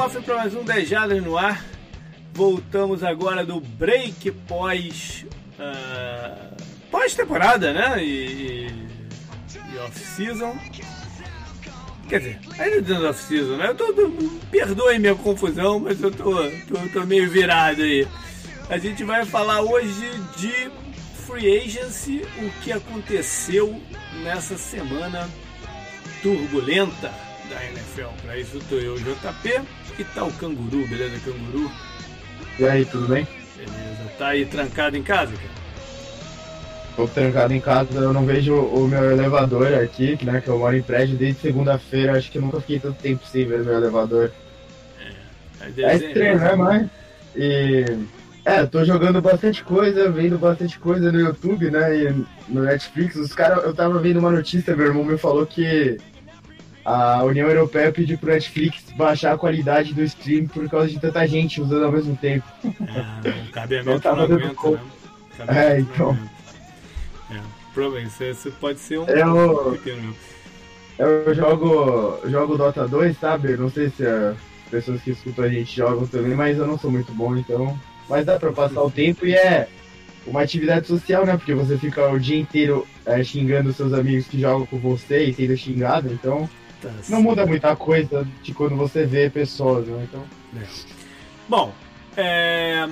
cofre para mais um 10 Jardas no ar. Voltamos agora do break pós uh, pós temporada, né? E, e off-season. Quer dizer, ainda dentro off-season, né? Eu tô, tô, perdoe minha confusão, mas eu tô, tô, tô meio virado aí. A gente vai falar hoje de free agency, o que aconteceu nessa semana turbulenta da NFL. Para isso tô eu, JP, e tá o Canguru, beleza, Canguru? E aí, tudo bem? Beleza. Tá aí trancado em casa, cara? Tô trancado em casa, eu não vejo o meu elevador aqui, né? Que eu moro em prédio desde segunda-feira, acho que nunca fiquei tanto tempo sem ver meu elevador. É, é estranho, né, mas. E. É, tô jogando bastante coisa, vendo bastante coisa no YouTube, né? E no Netflix. Os caras, eu tava vendo uma notícia, meu irmão me falou que a União Europeia pediu pro Netflix baixar a qualidade do stream por causa de tanta gente usando ao mesmo tempo. É, o cabeamento não aguenta, com... né? É, então. É, problema, isso pode ser um eu, pequeno Eu jogo, jogo Dota 2, sabe? Não sei se as pessoas que escutam a gente jogam também, mas eu não sou muito bom, então. Mas dá pra passar o tempo e é uma atividade social, né? Porque você fica o dia inteiro é, xingando seus amigos que jogam com você e sendo xingado, então não muda muita coisa de quando você vê pessoas, né? Então. É. Bom, é,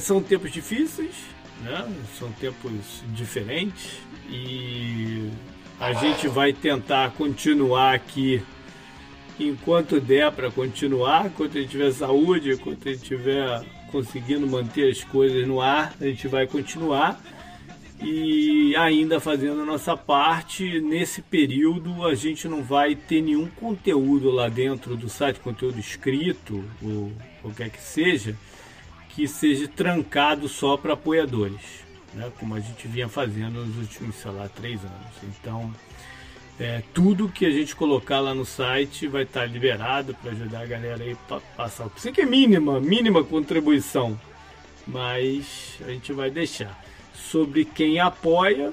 são tempos difíceis, né? São tempos diferentes e a gente vai tentar continuar aqui enquanto der para continuar, enquanto a gente tiver saúde, enquanto a gente tiver conseguindo manter as coisas no ar, a gente vai continuar e ainda fazendo a nossa parte, nesse período a gente não vai ter nenhum conteúdo lá dentro do site, conteúdo escrito ou qualquer que seja, que seja trancado só para apoiadores, né? como a gente vinha fazendo nos últimos, sei lá, três anos. Então, é, tudo que a gente colocar lá no site vai estar liberado para ajudar a galera aí a passar. Sei que é mínima, mínima contribuição, mas a gente vai deixar sobre quem apoia.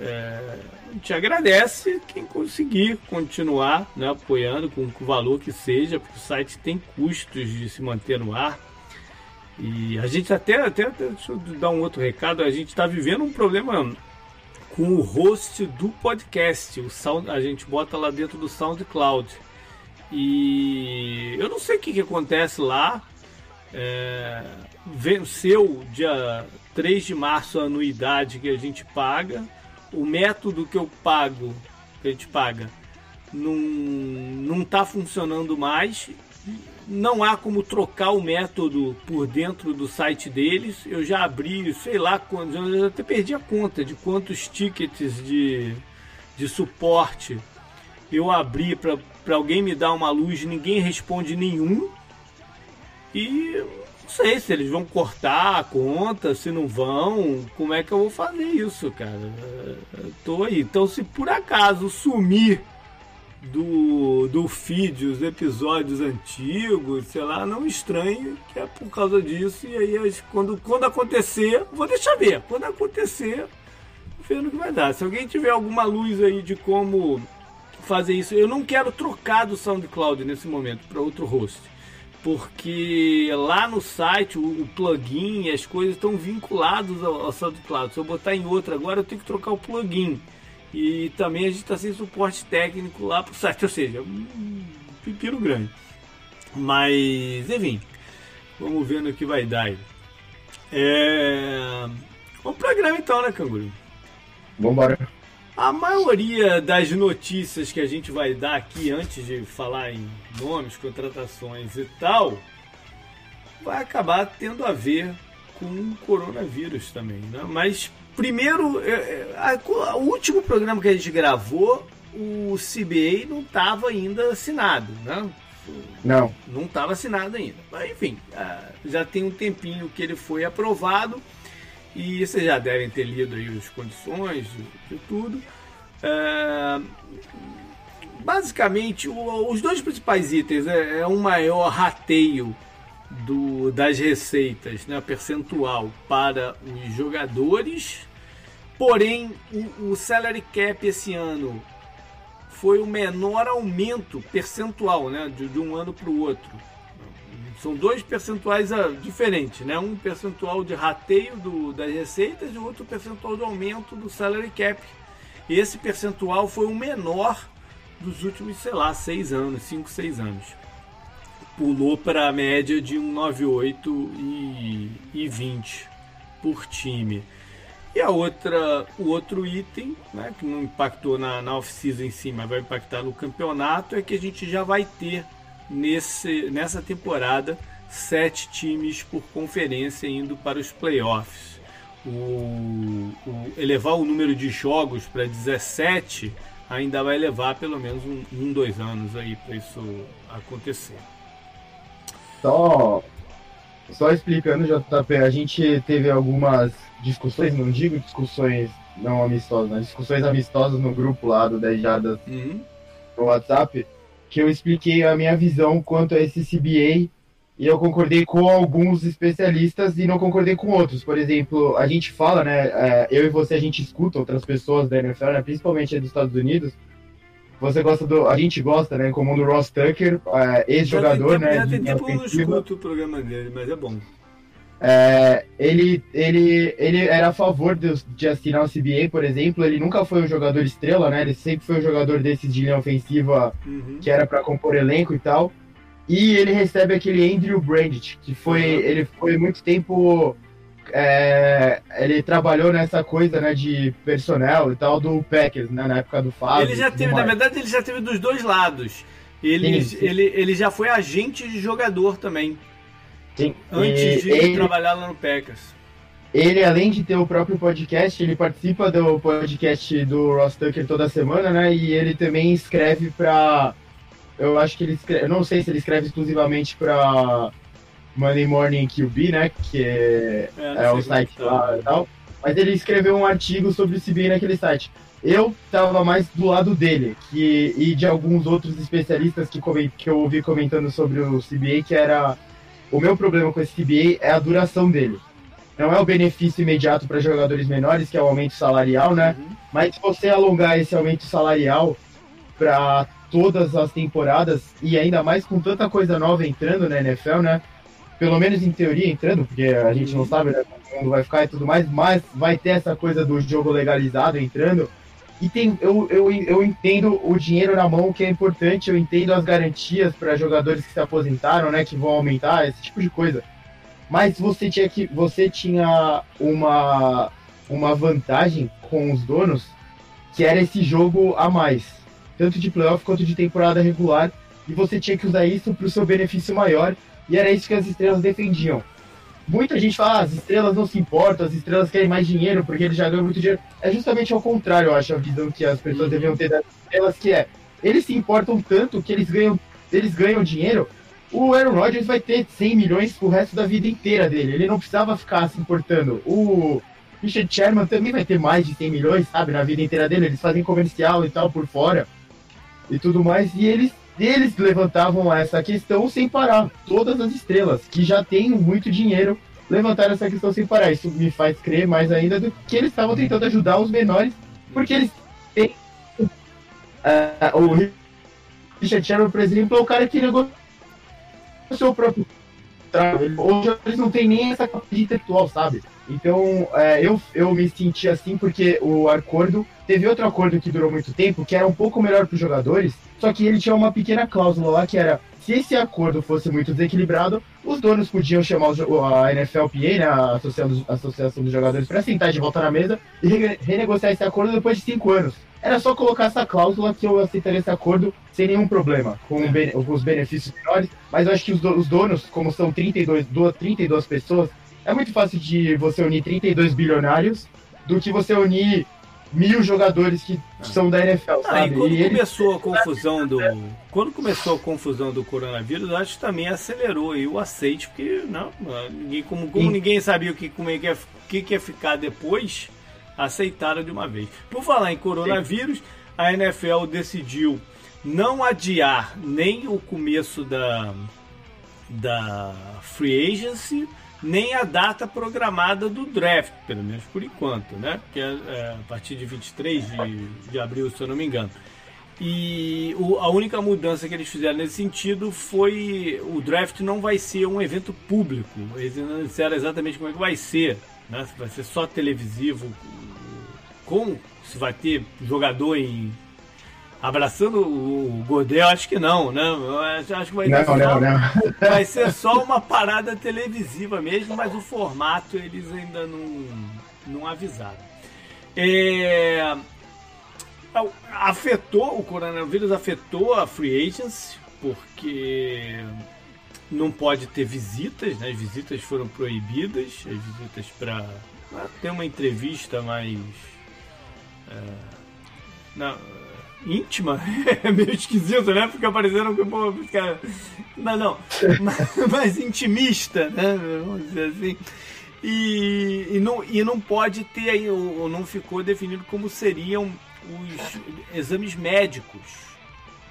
É, a gente agradece quem conseguir continuar né, apoiando com o valor que seja, porque o site tem custos de se manter no ar. E a gente até, até, deixa eu dar um outro recado, a gente está vivendo um problema com o host do podcast. O sound, a gente bota lá dentro do SoundCloud. E eu não sei o que, que acontece lá. É, venceu dia 3 de março a anuidade que a gente paga. O método que eu pago, que a gente paga, não, está funcionando mais. Não há como trocar o método por dentro do site deles. Eu já abri, sei lá quantos, eu até perdi a conta de quantos tickets de, de suporte eu abri para alguém me dar uma luz, ninguém responde nenhum. E sei se eles vão cortar a conta, se não vão, como é que eu vou fazer isso, cara? Eu tô aí. Então, se por acaso sumir do, do feed os episódios antigos, sei lá, não estranhe que é por causa disso. E aí, quando, quando acontecer, vou deixar ver. Quando acontecer, vendo que vai dar. Se alguém tiver alguma luz aí de como fazer isso, eu não quero trocar do SoundCloud nesse momento para outro host porque lá no site o, o plugin e as coisas estão vinculados ao, ao SoundCloud. Se eu botar em outro agora, eu tenho que trocar o plugin. E também a gente está sem suporte técnico lá para o site, ou seja, um pepino grande. Mas, enfim, vamos ver no que vai dar aí. É... Vamos pro programa então, né, Canguru? Vambora. A maioria das notícias que a gente vai dar aqui antes de falar em nomes, contratações e tal, vai acabar tendo a ver com o coronavírus também, né? Mas primeiro, é, é, o último programa que a gente gravou, o CBA não estava ainda assinado, né? Não. Não estava assinado ainda. Mas enfim, já tem um tempinho que ele foi aprovado. E vocês já devem ter lido aí as condições de, tudo. É, basicamente, o, os dois principais itens é, é um maior rateio do, das receitas, né, percentual para os jogadores. Porém, o, o salary cap esse ano foi o menor aumento percentual, né, de, de um ano para o outro. São dois percentuais uh, diferentes, né? Um percentual de rateio do, das receitas e outro percentual de aumento do salary cap. E esse percentual foi o menor dos últimos, sei lá, seis anos, cinco, seis anos. Pulou para a média de 1,98 e, e 20 por time. E a outra, o outro item, né, que não impactou na, na off-season em si, mas vai impactar no campeonato, é que a gente já vai ter nesse, nessa temporada sete times por conferência indo para os playoffs. O, o elevar o número de jogos para 17 ainda vai levar pelo menos um, um dois anos aí para isso acontecer. Só, só explicando, JP, a gente teve algumas discussões, não digo discussões não amistosas, mas discussões amistosas no grupo lá do 10 Jardas uhum. no WhatsApp, que eu expliquei a minha visão quanto a esse CBA e eu concordei com alguns especialistas e não concordei com outros. Por exemplo, a gente fala, né, é, eu e você, a gente escuta outras pessoas da NFL, né, principalmente dos Estados Unidos, você gosta do. A gente gosta, né? Como do Ross Tucker, uh, ex-jogador, né? Já tem tempo que eu não escuto o programa dele, mas é bom. É, ele, ele, ele era a favor de, de assinar o CBA, por exemplo. Ele nunca foi um jogador estrela, né? Ele sempre foi um jogador desses de linha ofensiva uhum. que era para compor elenco e tal. E ele recebe aquele Andrew Brandt, que foi. Uhum. Ele foi muito tempo. É, ele trabalhou nessa coisa né, de personnel e tal do Packers, né, na época do Fábio. Ele já teve, na verdade, ele já teve dos dois lados. Ele, sim, sim. ele, ele já foi agente de jogador também. Sim. Antes de ele, trabalhar lá no Packers. Ele, além de ter o próprio podcast, ele participa do podcast do Ross Tucker toda semana, né? E ele também escreve para eu acho que ele escreve, eu não sei se ele escreve exclusivamente para Monday Morning QB, né? Que é, é, é o site tá. lá e tal. Mas ele escreveu um artigo sobre o CBA naquele site. Eu tava mais do lado dele, que, e de alguns outros especialistas que, que eu ouvi comentando sobre o CBA, que era o meu problema com esse CBA é a duração dele. Não é o benefício imediato para jogadores menores, que é o aumento salarial, né? Uhum. Mas se você alongar esse aumento salarial para todas as temporadas e ainda mais com tanta coisa nova entrando na NFL, né? Pelo menos em teoria entrando, porque a gente não sabe né, como vai ficar e tudo mais, mas vai ter essa coisa do jogo legalizado entrando. E tem, eu, eu, eu entendo o dinheiro na mão, que é importante, eu entendo as garantias para jogadores que se aposentaram, né, que vão aumentar, esse tipo de coisa. Mas você tinha que você tinha uma uma vantagem com os donos, que era esse jogo a mais, tanto de playoff quanto de temporada regular, e você tinha que usar isso para o seu benefício maior, e era isso que as estrelas defendiam muita gente fala, ah, as estrelas não se importam, as estrelas querem mais dinheiro porque eles já ganham muito dinheiro. É justamente ao contrário, eu acho, a visão que as pessoas uhum. deviam ter das estrelas, que é, eles se importam tanto que eles ganham, eles ganham dinheiro. O Aaron Rodgers vai ter 100 milhões pro resto da vida inteira dele. Ele não precisava ficar se importando. O Richard Sherman também vai ter mais de 100 milhões, sabe, na vida inteira dele. Eles fazem comercial e tal por fora e tudo mais. E eles eles levantavam essa questão sem parar. Todas as estrelas que já têm muito dinheiro levantaram essa questão sem parar. Isso me faz crer mais ainda do que eles estavam tentando ajudar os menores, porque eles têm. Uh, o Richard Sherman, por exemplo, é o cara que negociou o seu próprio Hoje eles não têm nem essa capacidade intelectual, sabe? Então, é, eu, eu me senti assim porque o acordo. Teve outro acordo que durou muito tempo, que era um pouco melhor para os jogadores, só que ele tinha uma pequena cláusula lá que era: se esse acordo fosse muito desequilibrado, os donos podiam chamar a NFLPA, né, a Associação, dos Jogadores, para sentar de volta na mesa e renegociar esse acordo depois de cinco anos. Era só colocar essa cláusula que eu aceitaria esse acordo sem nenhum problema, com, os benefícios menores. Mas eu acho que os, donos, como são 32, 32 pessoas, é muito fácil de você unir 32 bilionários do que você unir mil jogadores que são da NFL, ah, sabe? E quando e começou ele... a confusão do quando começou a confusão do coronavírus, acho que também acelerou aí o aceite, porque não, ninguém como, como ninguém sabia o que como é que ia, que, que ia ficar depois, aceitaram de uma vez. Por falar em coronavírus, Sim. a NFL decidiu não adiar nem o começo da da free agency nem a data programada do draft, pelo menos por enquanto, né? Que é, é a partir de 23 de, de abril, se eu não me engano. E o, a única mudança que eles fizeram nesse sentido foi o draft não vai ser um evento público. Eles não disseram exatamente como é que vai ser. Né? Se vai ser só televisivo, com se vai ter jogador em abraçando o Godel, acho que não, né? Acho que vai, não, só, não, não. vai ser só uma parada televisiva mesmo, mas o formato eles ainda não, não avisaram. É, afetou, o coronavírus afetou a free agency, porque não pode ter visitas, né? As visitas foram proibidas, as visitas para ter uma entrevista mais. É, não, íntima, é meio esquisito, né? Porque apareceram pô, cara, não, não, mais, mais intimista, né? Vamos dizer assim. E, e, não, e não pode ter aí, ou não ficou definido como seriam os exames médicos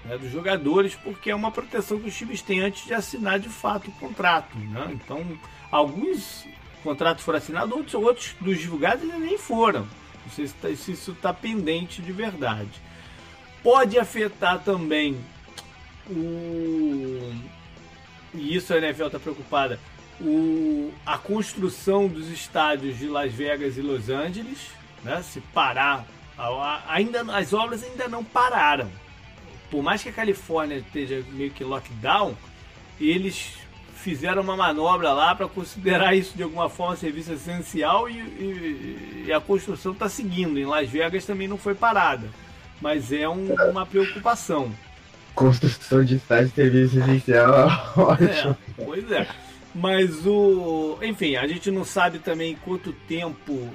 né, dos jogadores, porque é uma proteção que os times têm antes de assinar de fato o contrato. Né? Então, alguns contratos foram assinados, outros, outros dos divulgados nem foram. Não sei se, tá, se isso está pendente de verdade pode afetar também o. E isso a NFL está preocupada. O, a construção dos estádios de Las Vegas e Los Angeles, né? Se parar, ainda as obras ainda não pararam. Por mais que a Califórnia esteja meio que lockdown, eles fizeram uma manobra lá para considerar isso de alguma forma serviço essencial e, e, e a construção está seguindo. Em Las Vegas também não foi parada mas é um, uma preocupação. Construção de estádio de serviço essencial é ótimo. É, pois é. Mas o. Enfim, a gente não sabe também quanto tempo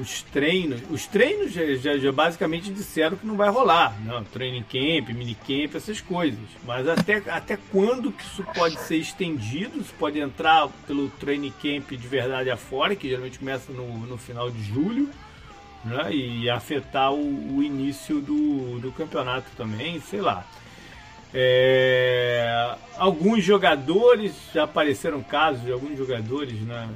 os treinos. Os treinos já, já, já, basicamente disseram que não vai rolar. Não, training camp, minicamp, essas coisas. Mas até, até quando que isso pode ser estendido? Isso pode entrar pelo training camp de verdade afora, que geralmente começa no, no final de julho né? e afetar o, o início do, do campeonato também, sei lá. É, alguns jogadores, já apareceram casos de alguns jogadores né,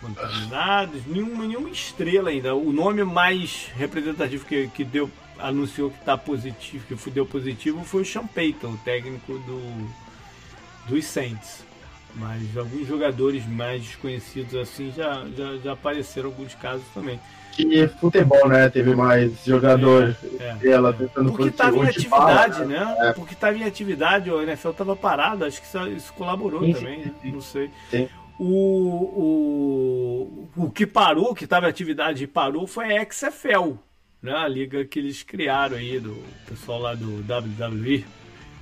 contaminados, nenhuma, nenhuma estrela ainda. O nome mais representativo que, que deu, anunciou que está positivo, que deu positivo, foi o Sean Payton, o técnico do, dos Saints. Mas alguns jogadores mais desconhecidos assim já, já, já apareceram alguns casos também que futebol, né? Teve mais jogadores é, é, ela tentando Porque estava em atividade, fala, né? É. Porque estava em atividade, o NFL estava parado, acho que isso, isso colaborou sim, também, sim, sim. não sei. O, o, o que parou, que estava em atividade e parou, foi a XFL, né? A liga que eles criaram aí, do pessoal lá do WWE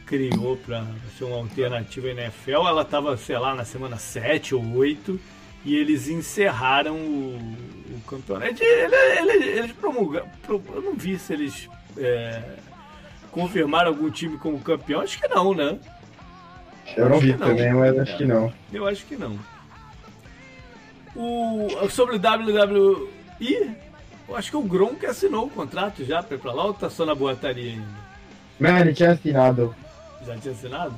criou para ser uma alternativa à NFL. Ela estava, sei lá, na semana 7 ou 8 e eles encerraram o, o campeonato. Eles, eles promulgaram. Eu não vi se eles é, confirmaram algum time como campeão. Acho que não, né? Eu não vi também, mas acho que não. Eu acho que não. O, sobre o WWE, eu acho que o Gronk assinou o contrato já para ir pra lá ou tá só na boataria ainda? Não, ele tinha assinado. Já tinha assinado?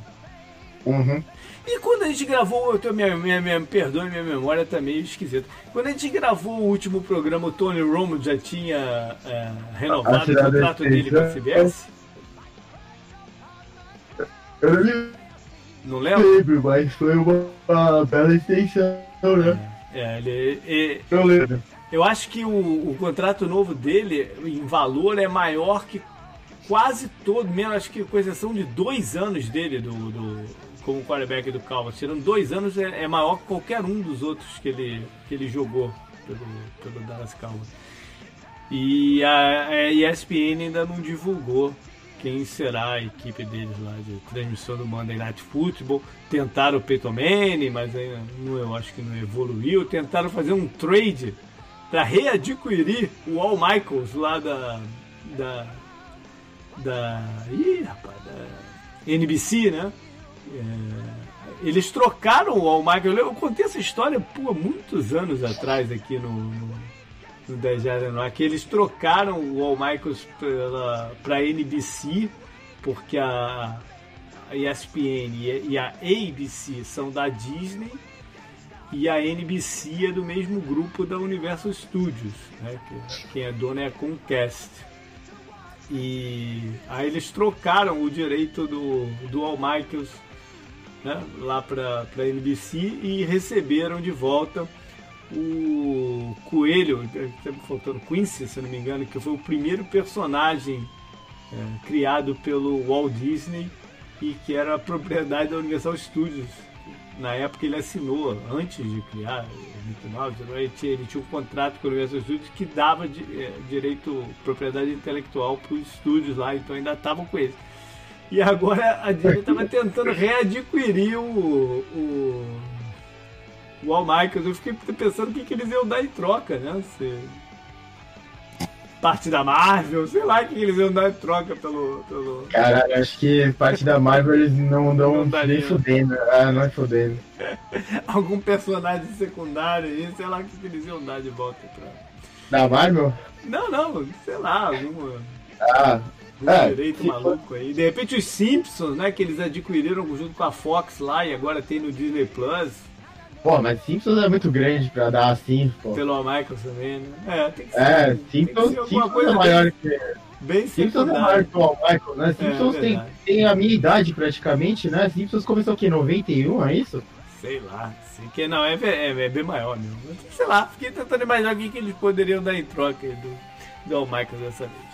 Uhum. E quando a gente gravou, eu tô, minha, minha, minha, perdoe, minha memória tá meio esquisita. Quando a gente gravou o último programa, o Tony Romo já tinha é, renovado o contrato dele com a CBS? Eu não, não lembro, mas foi uma, bela extensão, né? É, é ele, ele, eu lembro. Eu acho que o, o contrato novo dele, em valor, é maior que quase todo, menos acho que com exceção de dois anos dele do, do como quarterback do Cowboys. Tirando dois anos, é, é, maior que qualquer um dos outros que ele, que ele jogou pelo, pelo Dallas Cowboys. E a, a ESPN ainda não divulgou quem será a equipe deles lá de transmissão do Monday Night Football. Tentaram o Peyton Manning, mas ainda não, eu acho que não evoluiu. Tentaram fazer um trade para readquirir o All Michaels lá da. da. Da. Ih, rapaz, da NBC, né? É, eles trocaram o All Michael. Eu contei essa história por muitos anos atrás aqui no, no, no 10 Jardas que eles trocaram o All Michaels para a NBC, porque a, ESPN e a ABC são da Disney e a NBC é do mesmo grupo da Universal Studios, né? que, quem é dona é a Comcast. E aí eles trocaram o direito do, do Al Michaels né, lá para a NBC e receberam de volta o Coelho, está faltando Quincy, se não me engano, que foi o primeiro personagem é, criado pelo Walt Disney e que era propriedade da Universal Studios. Na época ele assinou, antes de criar o Mickey Mouse, ele tinha, ele tinha um contrato com a Universal Studios que dava de, é, direito, propriedade intelectual para os estúdios lá, então ainda estavam com eles. E agora a Disney estava tentando readquirir o, o, o All Michaels. Eu fiquei pensando o que, que eles iam dar em troca, né? Se, parte da Marvel, sei lá o que eles iam dar em troca pelo. pelo... Caralho, acho que parte da Marvel eles não dão não nem fudendo. Ah, não é fudendo. Algum personagem secundário aí, sei lá o que, eles iam dar de volta pra. Da Marvel? Não, não, sei lá, alguma. Ah, um é, direito maluco aí. De repente os Simpsons, né? Que eles adquiriram junto com a Fox lá e agora tem no Disney Plus. Pô, mas Simpsons é muito grande pra dar assim, pô. Pelo Michael também, né? É, tem que ser. É, Simpsons, que Simpsons coisa é maior que. Bem Simpsons é maior que o Michael, né? É, Simpsons é, tem, tem a minha idade praticamente, né? Simpsons começou aqui em 91, é isso? Sei lá, sei que não, é, é, é bem maior mesmo. Sei lá, fiquei tentando imaginar o que, que eles poderiam dar em troca do, do Al Michael dessa vez.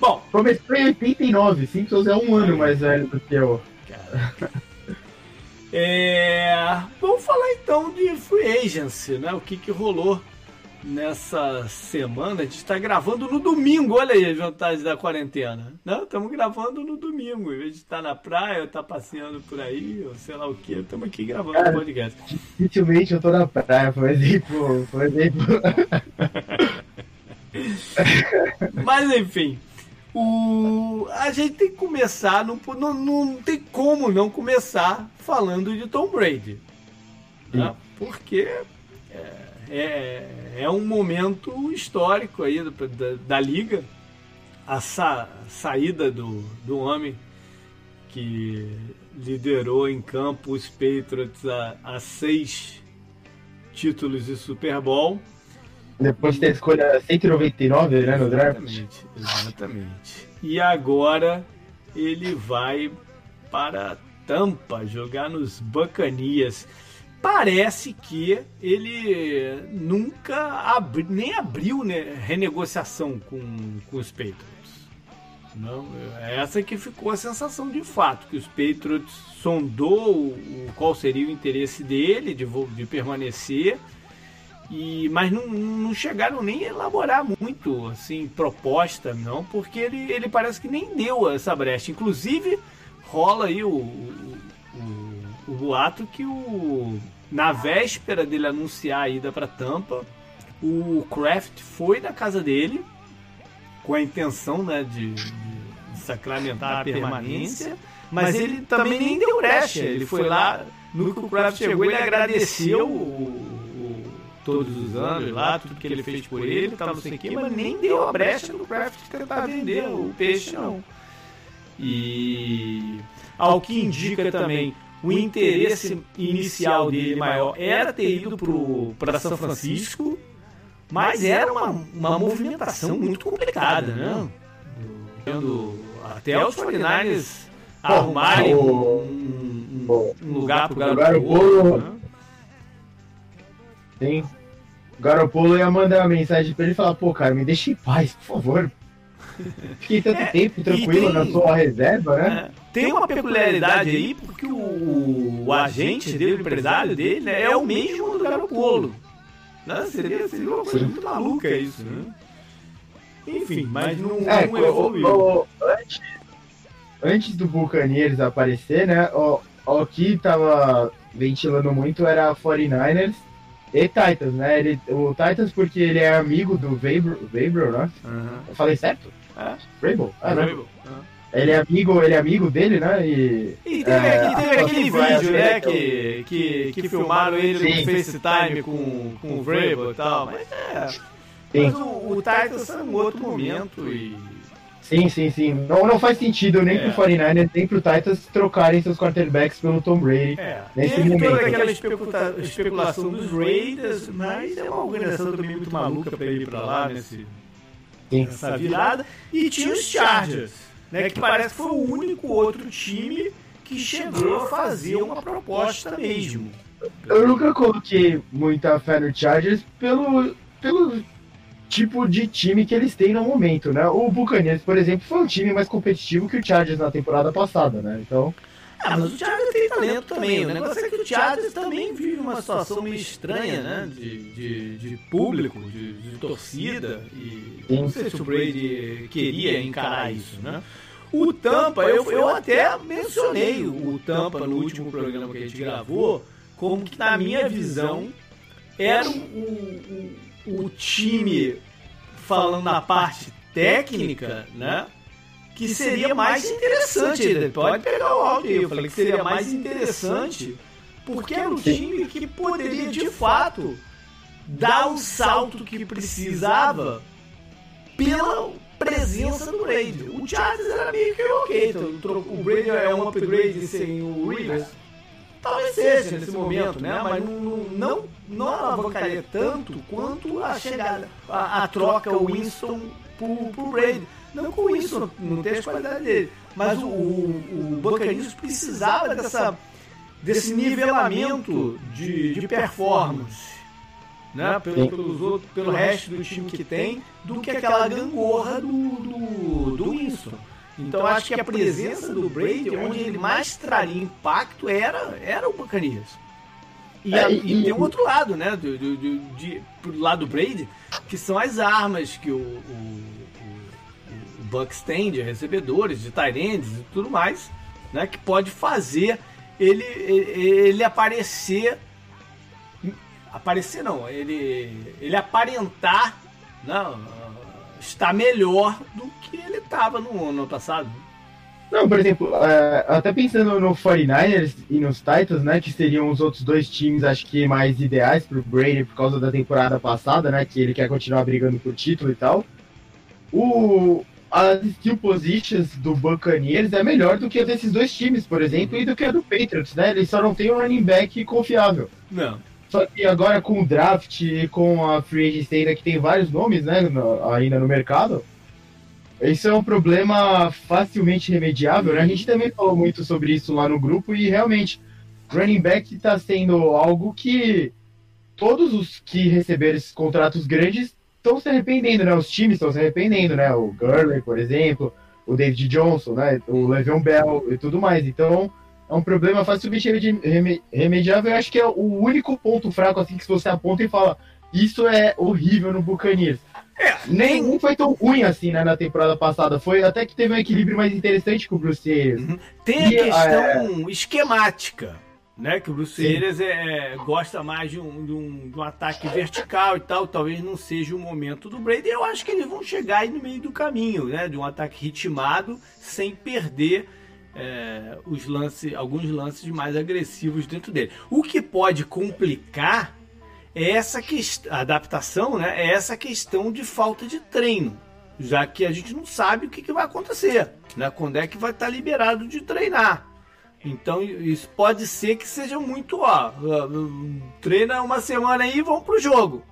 Bom. Começou em 89, Simpsons é um ano mais velho do que eu. É, vamos falar então de Free Agency, né? O que, que rolou nessa semana. A gente está gravando no domingo, olha aí as vantagens da quarentena. Né? Estamos gravando no domingo, em vez de estar na praia, estar passeando por aí, ou sei lá o que, estamos aqui gravando podcast. Dificilmente eu estou na praia, por exemplo. Por exemplo. Mas enfim. O, a gente tem que começar, não, não, não tem como não começar falando de Tom Brady. Né? Porque é, é, é, um momento histórico aí da, da, da liga. A sa, saída do, do homem que liderou em campo os Patriots a, a seis títulos de Super Bowl depois tem a escolha 199, né, no draft. Exatamente, exatamente. E agora ele vai para Tampa jogar nos Bacanias. Parece que ele nunca abri, nem abriu né, renegociação com, com os Patriots. Não, é essa que ficou a sensação de fato, que os Patriots sondou o, qual seria o interesse dele de, de permanecer e, mas não, não chegaram nem a elaborar muito assim proposta, não, porque ele, ele parece que nem deu essa brecha. Inclusive, rola aí o, o, o, o boato que o, na véspera dele anunciar a ida para Tampa, o Kraft foi na casa dele com a intenção né, de, de sacramentar a permanência, mas ele também nem deu brecha. Ele foi lá, no que o Kraft chegou, ele agradeceu o, todos os anos lá, tudo que ele fez por ele, tal, não sei o quê, mas nem deu a brecha no Kraft tentar vender o peixe, não. E ao que indica também, o interesse inicial dele maior era ter ido para São Francisco, mas era uma, uma movimentação muito complicada, né? Tendo até os 49ers arrumarem um, um, um lugar para o garoto. Sim. O Garopolo ia mandar uma mensagem pra ele e falar, pô, cara, me deixa em paz, por favor. Fiquei tanto é, tempo tranquilo tem, na sua reserva, né? É, tem uma peculiaridade aí, porque o, o agente dele, o empresário dele, né, é o mesmo do Garopolo. Né? Seria, seria uma coisa muito maluca isso, né? Enfim, mas não, é, não evoluiu. O, o, antes, antes do Buccaneers aparecer, né, o, o que tava ventilando muito era a 49ers e Titans, né? Ele, o Titans porque ele é amigo do Vabro, né? Uhum. Eu falei certo? É. Vrabel? Ah, não. Uhum. Ele é amigo, ele é amigo dele, né? E, e teve, é, teve aquele vídeo, né, que, que, que filmaram ele Sim. no FaceTime com, com o Vrabel e tal, mas é... Sim. Mas o, o Titans é um outro momento e Sim, sim, sim. Não, não faz sentido nem é. pro 49ers nem pro Titans trocarem seus quarterbacks pelo Tom Brady. É. Nesse Teve momento. toda aquela especula especulação dos Raiders, mas é uma organização também muito maluca pra ir pra lá nesse. Sim. essa virada. E tinha os Chargers, né, que parece que foi o único outro time que chegou a fazer uma proposta mesmo. Eu nunca coloquei muita fé no Chargers pelo, pelo tipo de time que eles têm no momento, né? O Buccaneers, por exemplo, foi um time mais competitivo que o Chargers na temporada passada, né? Então. Ah, mas o Chargers tem talento também. O negócio é que o Chargers também vive uma situação meio estranha, né? De, de, de público, de, de, torcida. E Sim. não sei se o Brady queria encarar isso, né? O Tampa, eu, eu até mencionei o Tampa no último programa que a gente gravou, como que na minha visão era o, o, o time falando na parte técnica, né? Que seria mais interessante. Pode pegar o áudio aí. Eu falei que seria mais interessante porque era um time que poderia de fato dar o salto que precisava pela presença do Brady. O Chargers era meio que ok. Então, o Brady é um upgrade sem o Rivers Talvez seja nesse momento, né? Mas não, não, não alavancaria tanto quanto a chegada, a, a troca o Winston pro, pro Brady. Não que o Winston não tenha as qualidades dele, mas o, o, o Buccaneers precisava dessa, desse nivelamento de, de performance. Né, pelo, pelos outros, pelo resto do time que tem, do que aquela gangorra do, do, do Winston. Então acho que a presença do Brady, onde ele mais traria impacto, era, era o Buccaneers. E, é, e, e tem um outro lado, né? Do, do, do, de, pro lado do Brady, que são as armas que o, o, o, o Bucks tem de recebedores, de Tyrands e tudo mais, né? Que pode fazer ele, ele, ele aparecer. Aparecer não, ele, ele aparentar. Não, está melhor do que ele estava no ano passado. Não, por exemplo, é, até pensando no 49ers e nos Titans, né, que seriam os outros dois times, acho que mais ideais para o Brady por causa da temporada passada, né, que ele quer continuar brigando por título e tal. O, as skill positions do Buccaneers é melhor do que a desses dois times, por exemplo, e do que a do Patriots, né? Eles só não tem um running back confiável. Não. Só que agora com o draft e com a free agency ainda que tem vários nomes, né, no, ainda no mercado, isso é um problema facilmente remediável, né? A gente também falou muito sobre isso lá no grupo e realmente running back está sendo algo que todos os que receberam esses contratos grandes estão se arrependendo, né? Os times estão se arrependendo, né? O Gurley, por exemplo, o David Johnson, né? O Le'Veon Bell e tudo mais. Então, é um problema facilmente remediável. Eu acho que é o único ponto fraco assim que você aponta e fala isso é horrível no Buccaneers. É, Nenhum foi tão ruim assim né, na temporada passada. Foi até que teve um equilíbrio mais interessante com o Bruce Arias. Uhum. Tem e, a questão é... esquemática, né? Que o Bruce Sim. Arias é, gosta mais de um, de, um, de um ataque vertical e tal. Talvez não seja o momento do Brady. Eu acho que eles vão chegar aí no meio do caminho, né? De um ataque ritmado sem perder é, os lances, alguns lances mais agressivos dentro dele. O que pode complicar é essa questão, adaptação, né? É essa questão de falta de treino, já que a gente não sabe o que, que vai acontecer, né? Quando é que vai estar liberado de treinar. Então isso pode ser que seja muito, ó, treina uma semana aí e vão pro jogo.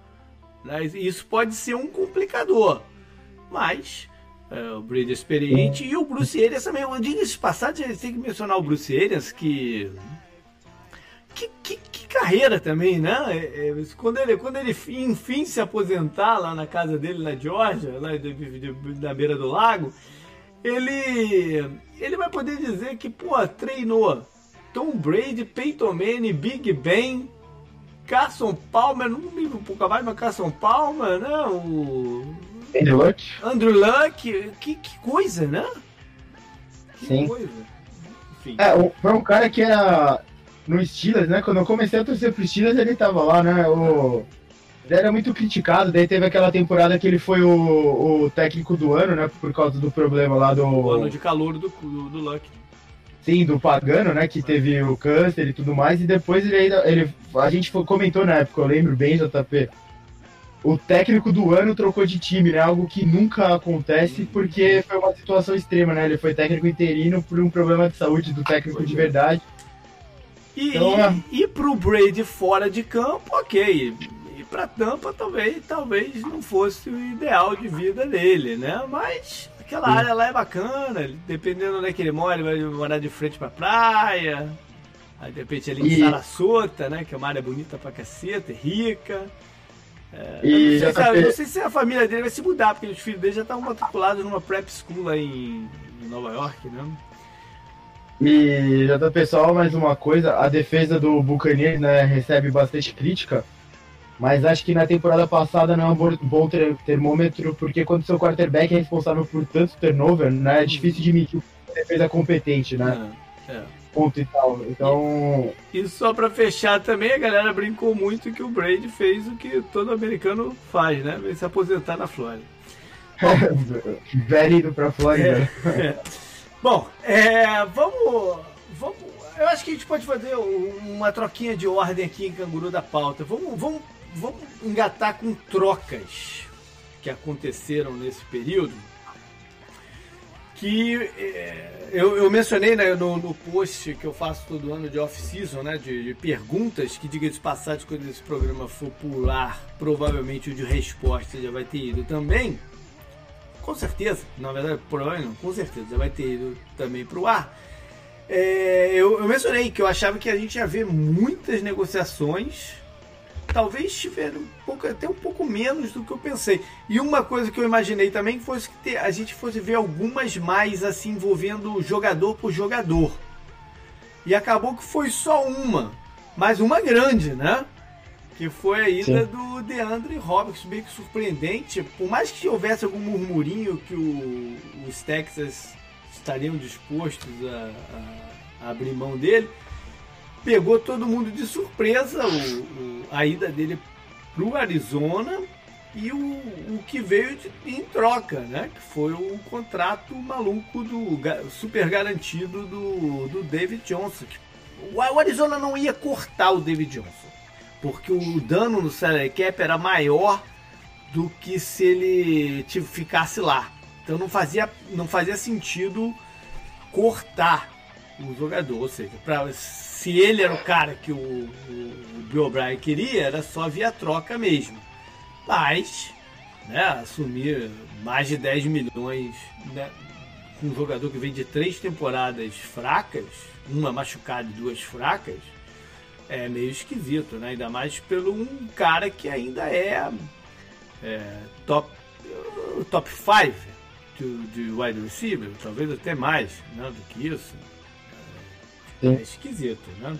Né? Isso pode ser um complicador, mas é, o Brady é experiente e o Bruce Arians também. Eu digo esse passagem, a gente tem que mencionar o Bruce Arians, que. Que, que, que carreira também, né? É, é, quando, ele, quando ele enfim se aposentar lá na casa dele na Georgia, lá de, de, de, na beira do lago, ele, ele vai poder dizer que, pô, treinou Tom Brady, Peyton Manning, Big Ben, Carson Palmer, não me lembro um pouco mais, mas Carson Palmer, né? O Andrew Luck. Andrew Luck, que, que coisa, né? Que Sim. coisa. Enfim. É, foi um cara que era no Steelers, né? Quando eu comecei a torcer pro Steelers, ele tava lá, né? O... Ele era muito criticado, daí teve aquela temporada que ele foi o, o técnico do ano, né? Por causa do problema lá do. O ano de calor do, do, do Luck. Sim, do Pagano, né? Que teve o câncer e tudo mais, e depois ele ainda. Ele, a gente comentou na época, eu lembro bem, JP o técnico do ano trocou de time, né? Algo que nunca acontece porque foi uma situação extrema, né? Ele foi técnico interino por um problema de saúde do técnico de verdade. E, então, e, é... e pro Brady fora de campo, ok. para Tampa talvez, talvez não fosse o ideal de vida dele, né? Mas aquela Sim. área lá é bacana, dependendo onde é que ele mora, ele vai morar de frente pra praia. Aí de repente ali em e... Sarasota, né? Que é uma área bonita pra caceta, rica. É, e não, sei se, não, sei se, a família dele vai se mudar, porque os filhos dele já estavam matriculados numa prep school lá em, em Nova York, né? E já tá pessoal, mais uma coisa, a defesa do Buccaneers né, recebe bastante crítica, mas acho que na temporada passada não é um bom termômetro, porque quando seu quarterback é responsável por tanto turnover, né, é difícil de medir a defesa competente, né? É, é. Ponto e tal. Então. E, e só pra fechar também, a galera brincou muito que o Brady fez o que todo americano faz, né? Vem se aposentar na Flórida. Velho indo pra Flórida. É, é. Bom, é, vamos, vamos. Eu acho que a gente pode fazer uma troquinha de ordem aqui em Canguru da Pauta. Vamos, vamos, vamos engatar com trocas que aconteceram nesse período. Que é, eu, eu, mencionei né, no, no, post que eu faço todo ano de off-season, né, de, de, perguntas, que diga de passagem, quando esse programa for pular, provavelmente o de resposta já vai ter ido também com certeza, na verdade, provavelmente não, com certeza, já vai ter ido também para o ar. É, eu, eu, mencionei que eu achava que a gente ia ver muitas negociações, talvez tiver um pouco, até um pouco menos do que eu pensei. E uma coisa que eu imaginei também fosse que a gente fosse ver algumas mais assim envolvendo jogador por jogador. E acabou que foi só uma, mas uma grande, né? que foi a ida Sim. do DeAndre Hopkins, meio que surpreendente. Por mais que houvesse algum murmurinho que o, os Texas estariam dispostos a, a, a, abrir mão dele, pegou todo mundo de surpresa o, o, a ida dele para o Arizona e o, o que veio de, em troca, né? Que foi o contrato maluco do super garantido do, do David Johnson. O Arizona não ia cortar o David Johnson porque o dano no salary cap era maior do que se ele tipo, ficasse lá. Então não fazia, não fazia sentido cortar o jogador, ou seja, pra, se ele era o cara que o, o, Bill O'Brien queria, era só via troca mesmo. Mas, né, assumir mais de 10 milhões né, com um jogador que vem de três temporadas fracas, uma machucada e duas fracas, é meio esquisito, né? Ainda mais pelo um cara que ainda é, é top top 5 de, de wide receiver, talvez até mais né, do que isso. É, é esquisito, né?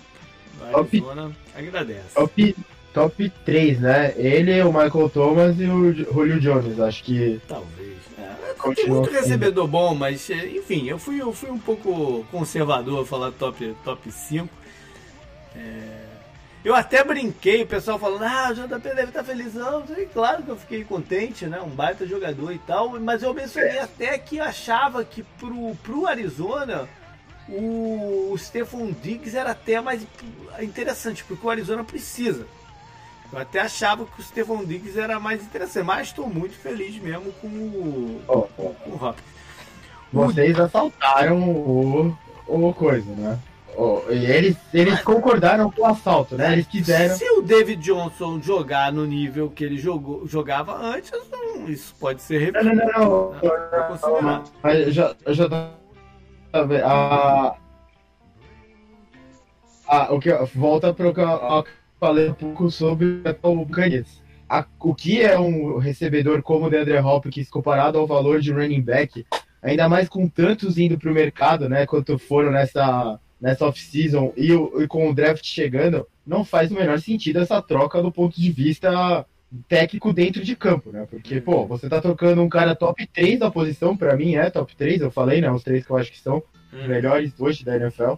A Arizona top, agradece. Top, top 3, né? Ele, o Michael Thomas e o Julio Jones, acho que. Talvez. É, tem muito recebedor bom, mas enfim, eu fui, eu fui um pouco conservador a falar top, top 5. É... Eu até brinquei, o pessoal falando, ah, o JP deve estar felizão. E claro que eu fiquei contente, né? Um baita jogador e tal. Mas eu mencionei é. até que achava que pro, pro Arizona o, o Stephon Diggs era até mais interessante, porque o Arizona precisa. Eu até achava que o Stephon Diggs era mais interessante, mas estou muito feliz mesmo com o, oh, oh. com o. Vocês assaltaram o, o coisa, né? Oh, eles eles Mas, concordaram com o assalto, né? Eles quiseram. Se o David Johnson jogar no nível que ele jogou, jogava antes, não, isso pode ser repetido. Não, não, não. não, não, não mas já, já tá. A, a, o que, volta para o que eu falei um pouco sobre o Buccaneers. O que é um recebedor como o DeAndre Hopkins comparado ao valor de running back, ainda mais com tantos indo para o mercado, né? Quanto foram nessa nessa off-season e, e, com o draft chegando, não faz o menor sentido essa troca do ponto de vista técnico dentro de campo, né? Porque, pô, você tá trocando um cara top 3 da posição, para mim é top 3, eu falei, né? Os três que eu acho que são os melhores hoje da NFL,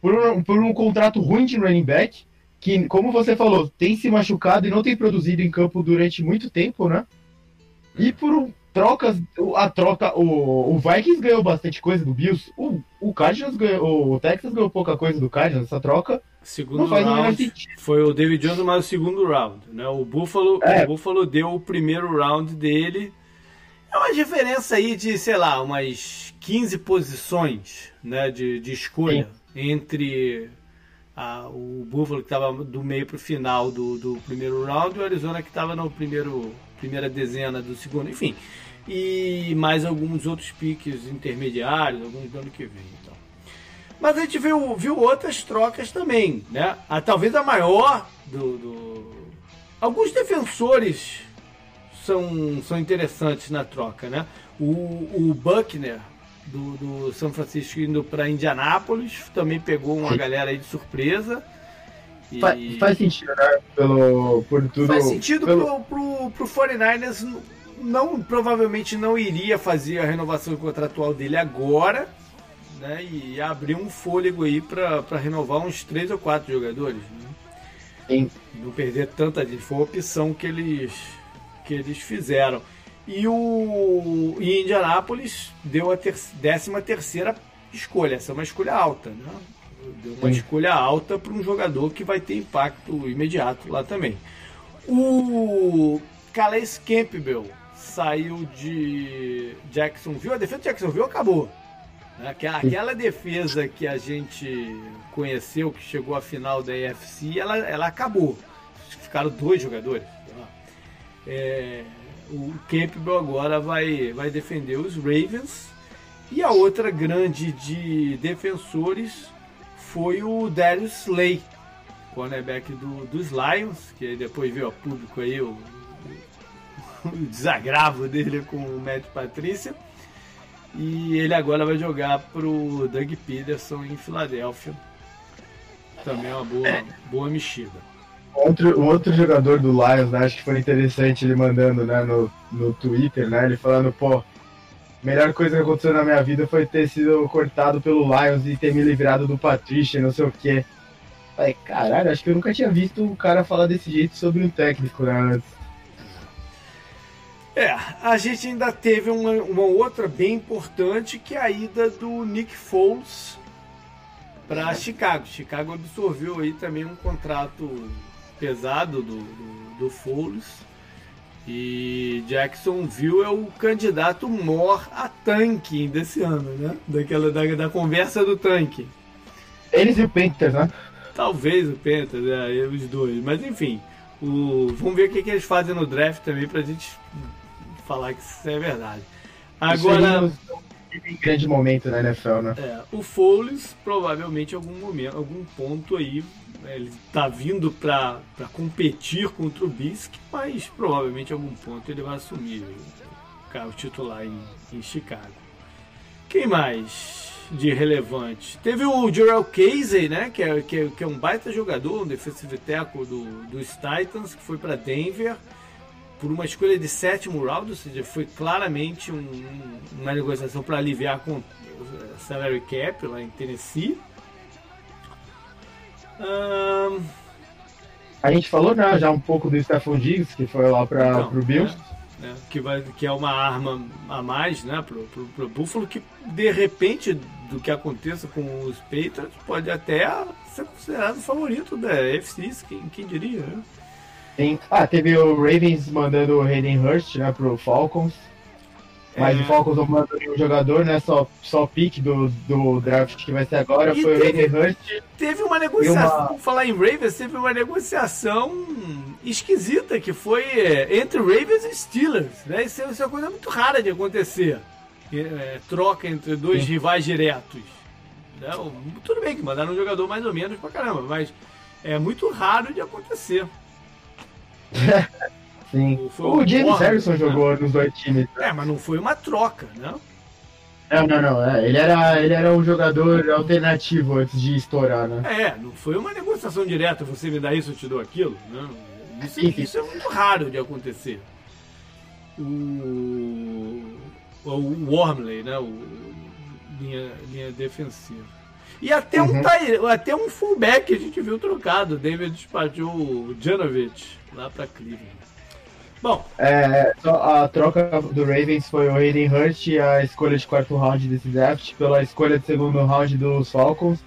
por um, por um contrato ruim de running back, que, como você falou, tem se machucado e não tem produzido em campo durante muito tempo, né? E por um, trocas, a troca, o, o Vikings ganhou bastante coisa do Bills, o, o Cardinals ganhou, o Texas ganhou pouca coisa do Cardinals, essa troca. Segundo round, foi o David Johnson mais o segundo round, né? O Buffalo, é. o Buffalo deu o primeiro round dele. É uma diferença aí de, sei lá, umas 15 posições, né, de, de escolha Sim. entre a, o Buffalo que estava do meio para o final do, do primeiro round e o Arizona que estava no primeiro primeira dezena do segundo, enfim. E mais alguns outros piques intermediários, alguns do ano que vem. Então. Mas a gente viu, viu outras trocas também, né? A, talvez a maior do, do... Alguns defensores são, são interessantes na troca, né? O, o Buckner do, do São Francisco indo para Indianápolis, também pegou uma galera aí de surpresa. E... Faz, faz, sentido, né? Pelo, por tudo, faz sentido pelo... pro, pro, pro 49ers, não, provavelmente não iria fazer a renovação contratual dele agora, né? E abrir um fôlego aí para renovar uns três ou quatro jogadores. Né? Sim. Não perder tanta gente. Foi a opção que eles, que eles fizeram. E o e Indianápolis deu a ter, 13 terceira escolha. Essa é uma escolha alta, né? Deu uma Sim. escolha alta para um jogador que vai ter impacto imediato lá também. O Calais Campbell saiu de Jacksonville. A defesa de Jacksonville acabou. Né? Aquela, aquela defesa que a gente conheceu, que chegou à final da AFC, ela, ela acabou. Ficaram dois jogadores. É, o Campbell agora vai, vai defender os Ravens. E a outra grande de defensores foi o Darius Slay, cornerback do, dos Lions, que depois veio a público aí o, o, desagravo dele com o Matt Patrícia. E ele agora vai jogar pro Doug Peterson em Filadélfia. Também é uma boa, boa mexida. Outro, outro jogador do Lions, né, acho que foi interessante ele mandando né, no, no Twitter, né? Ele falando, pô, melhor coisa que aconteceu na minha vida foi ter sido cortado pelo Lions e ter me livrado do Patricia, não sei o quê. Falei, caralho, acho que eu nunca tinha visto um cara falar desse jeito sobre um técnico, né? É, a gente ainda teve uma, uma outra bem importante que é a ida do Nick Foles para Chicago. Chicago absorveu aí também um contrato pesado do, do, do Foles. E Jacksonville é o candidato mor a tanque desse ano, né? Daquela, da, da conversa do tanque. Eles e o Panthers, né? Talvez o Panthers, é, os dois. Mas enfim, o, vamos ver o que, que eles fazem no draft também pra gente falar que isso é verdade. Agora. Em grande momento na NFL, né? É, o Foles provavelmente em algum momento, algum ponto aí né? Ele está vindo para competir contra o Bisk, mas provavelmente em algum ponto ele vai assumir o, o titular em, em Chicago. Quem mais de relevante? Teve o Jarrell Casey, né? Que é, que é, que, é, um baita jogador, um defensive tackle do, dos Titans, que foi para Denver por uma escolha de sétimo round, ou seja, foi claramente um, uma negociação para aliviar com o salary cap lá em Tennessee. A gente falou né, já um pouco do Stephon Diggs, que foi lá para então, o Bills. É, é, que, vai, que é uma arma a mais né, pro, pro Buffalo, que de repente, do que aconteça com os Patriots, pode até ser considerado o favorito da FC, quem, quem diria, né? Ah, teve o Ravens mandando o Hayden Hurst né, pro Falcons. Mas é... o Falcons não mandou nenhum jogador, né? Só, só o pique do, do draft que vai ser agora e foi teve, o Hayden Hurst. Teve uma negociação, uma... falar em Ravens, teve uma negociação esquisita que foi é, entre Ravens e Steelers. Né? Isso, é, isso é uma coisa muito rara de acontecer. É, troca entre dois Sim. rivais diretos. Né? Tudo bem que mandaram um jogador mais ou menos pra caramba, mas é muito raro de acontecer. Sim. O, o James Harrison né? jogou nos dois times. É, mas não foi uma troca, né? Não, não, não. É, ele, era, ele era um jogador alternativo antes de estourar, né? É, não foi uma negociação direta, você me dá isso, eu te dou aquilo. Não. Isso, isso é muito raro de acontecer. O, o Wormley, né? O, linha, linha defensiva. E até, uhum. um, até um fullback a gente viu trocado. O David despachou o Janovic lá para Cleveland. Bom. É, a troca do Ravens foi o Hayden Hurst e a escolha de quarto round desse draft pela escolha de segundo round dos Falcons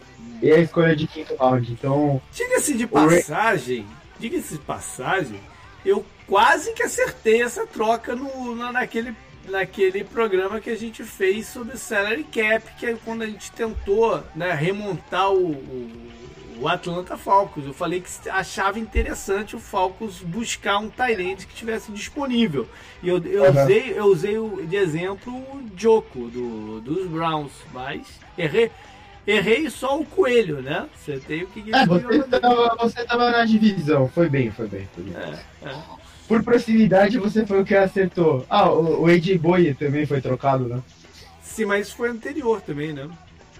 e a escolha de quinto round. Então. Diga-se de passagem, diga-se de passagem, eu quase que acertei essa troca no, naquele, naquele programa que a gente fez sobre salary cap, que é quando a gente tentou né, remontar o, o, o o Atlanta Falcons. Eu falei que achava interessante o Falcons buscar um Tyrande que tivesse disponível. E eu, eu, uhum. usei, eu usei de exemplo o Joko do, dos Browns, mas errei. Errei só o coelho, né? Você tem o que. É, você, tava, você tava na divisão, foi bem, foi bem. Foi bem. É, é. Por proximidade, você foi o que acertou. Ah, o, o AJ Boy também foi trocado, né? Sim, mas foi anterior também, né?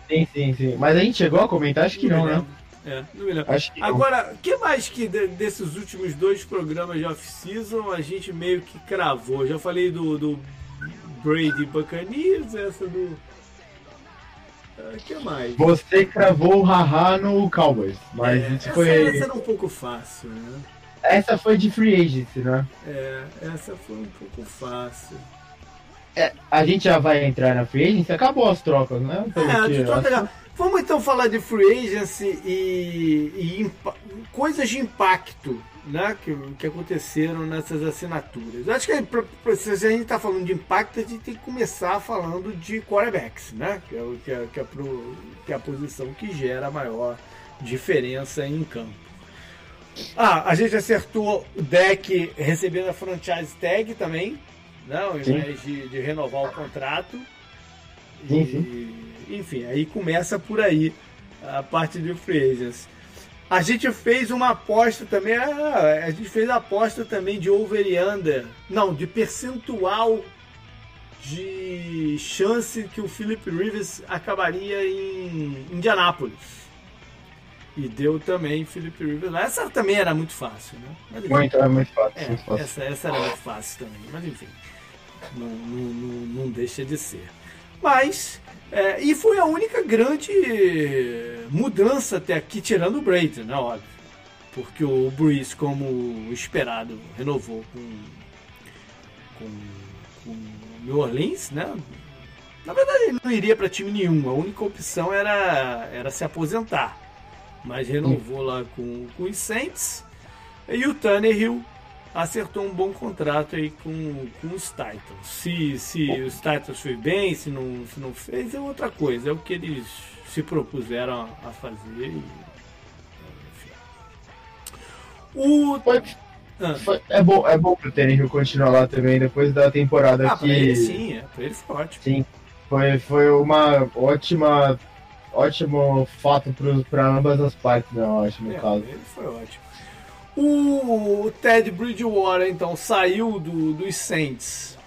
Sim, sim, sim. Mas a gente chegou a comentar? Acho que não, não né? É, não me lembro. Acho que Agora, o que mais que de, desses últimos dois programas de off-season a gente meio que cravou? Já falei do, do Brady Buccaneers, essa do. O que mais? Você cravou o haha no Cowboys, mas é, isso foi. Essa era um pouco fácil, né? Essa foi de free agency, né? É, essa foi um pouco fácil. É, a gente já vai entrar na free agency, acabou as trocas, né? é, troca Vamos então falar de free agency e, e coisas de impacto né, que, que aconteceram nessas assinaturas. Eu acho que pra, pra, se a gente está falando de impacto, a gente tem que começar falando de quarterbacks, né? Que é, que é, que é, pro, que é a posição que gera a maior diferença em campo. Ah, a gente acertou o deck recebendo a franchise tag também, né? ao invés de, de, renovar o contrato. E, sim. Enfim, aí começa por aí a parte de free agents. A gente fez uma aposta também, ah, a gente fez a aposta também de over e under, não, de percentual de chance que o Philip Rivers acabaria em Indianápolis. E deu também Felipe Rivers. Essa também era muito fácil, né? Mas, muito, era muito fácil, é, muito fácil. Essa, essa era muito fácil também. Mas enfim, não, não, não, não deixa de ser. Mas, é, e foi a única grande mudança até aqui, tirando o Brady, né? Óbvio. Porque o Breeze, como esperado, renovou com, com, com New Orleans, né? Na verdade, ele não iria para time nenhum. A única opção era, era se aposentar mas renovou lá com, com os Saints. E o Tannehill acertou um bom contrato aí com, com os Titans. Se, se os Titans foi bem, se não, se não fez, é outra coisa. É o que eles se propuseram a fazer. E, o... Foi, ah. é bom, é bom pro Tannehill continuar lá também depois da temporada ah, que. Ele, sim, é, pra ele foi ótimo. Sim, foi, foi uma ótima ótimo fato para ambas as partes, né? No é, caso. Ele foi ótimo. O Ted Bridgewater, então, saiu do, dos Saints,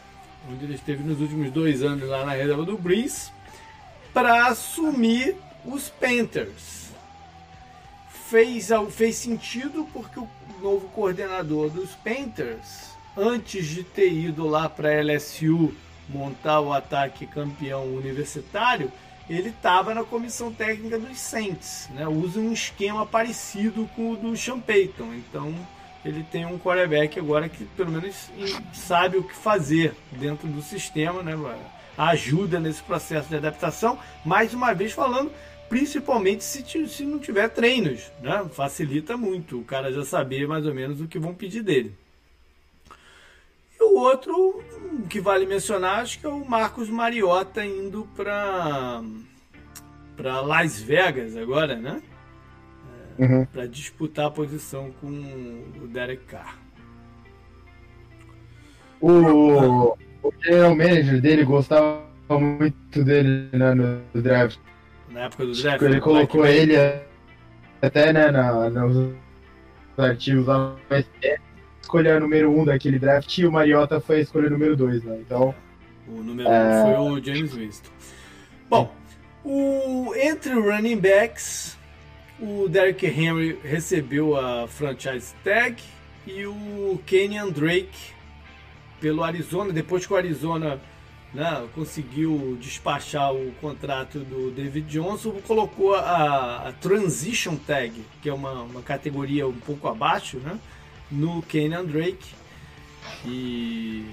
onde ele esteve nos últimos dois anos lá na reserva do Breeze, para assumir os Panthers. Fez, fez sentido porque o novo coordenador dos Panthers, antes de ter ido lá para LSU montar o ataque campeão universitário, ele estava na comissão técnica dos Saints, né? Usa um esquema parecido com o do Sean Payton. Então ele tem um quarterback agora que pelo menos sabe o que fazer dentro do sistema, né? Ajuda nesse processo de adaptação. Mais uma vez falando, principalmente se, se não tiver treinos, né? Facilita muito o cara já saber mais ou menos o que vão pedir dele. E o outro que vale mencionar, acho que é o Marcos Mariota indo para para Las Vegas agora, né? É, uhum. Para disputar a posição com o Derek Carr. O, o general manager dele gostava muito dele né, no draft. Na época do draft. Ele colocou ele até né, na, nos artigos lá escolha número um daquele draft e o Mariota foi a escolha número dois, né? Então. O número é... um foi o James Winston. Bom, o, entre running backs, o Derrick Henry recebeu a franchise tag e o Kenyan Drake pelo Arizona, depois que o Arizona né, conseguiu despachar o contrato do David Johnson, colocou a, a Transition Tag, que é uma, uma categoria um pouco abaixo, né? No Kenyan Drake. E,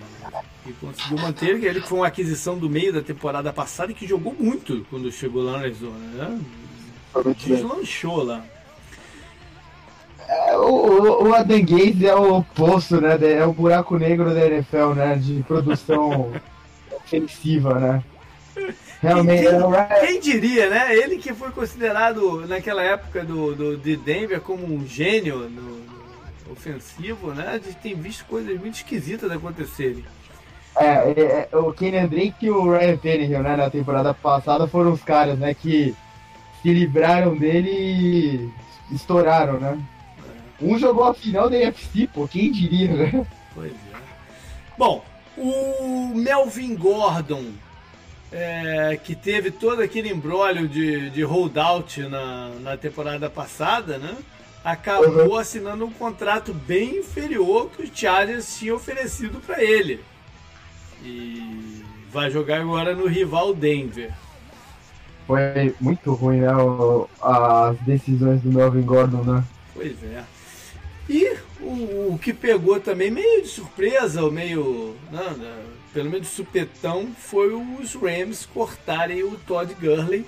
e, conseguiu manter ele foi uma aquisição do meio da temporada passada e que jogou muito quando chegou lá na Arizona, né? Deslanchou lá. É, o, o Adam Gaze é o poço, né? É o buraco negro da NFL, né? De produção ofensiva, né? Realmente, quem, quem, diria, né? Ele que foi considerado naquela época do, do de Denver como um gênio no ofensivo, né? A gente tem visto coisas muito esquisitas acontecerem. É, é, é o Kenny Drake e o Ryan Tannehill, né, na temporada passada foram os caras, né, que se libraram dele e estouraram, né? É. Um jogou a final da UFC, pô, quem diria, né? Pois é. Bom, o Melvin Gordon, é, que teve todo aquele embrólio de, de holdout na, na temporada passada, né? Acabou uhum. assinando um contrato bem inferior que o Chargers tinha oferecido para ele. E vai jogar agora no rival Denver. Foi muito ruim, né? as decisões do Melvin Gordon, né? Pois é. E o, o que pegou também meio de surpresa, ou meio. Não, né, não, pelo menos supetão, foi os Rams cortarem o Todd Gurley,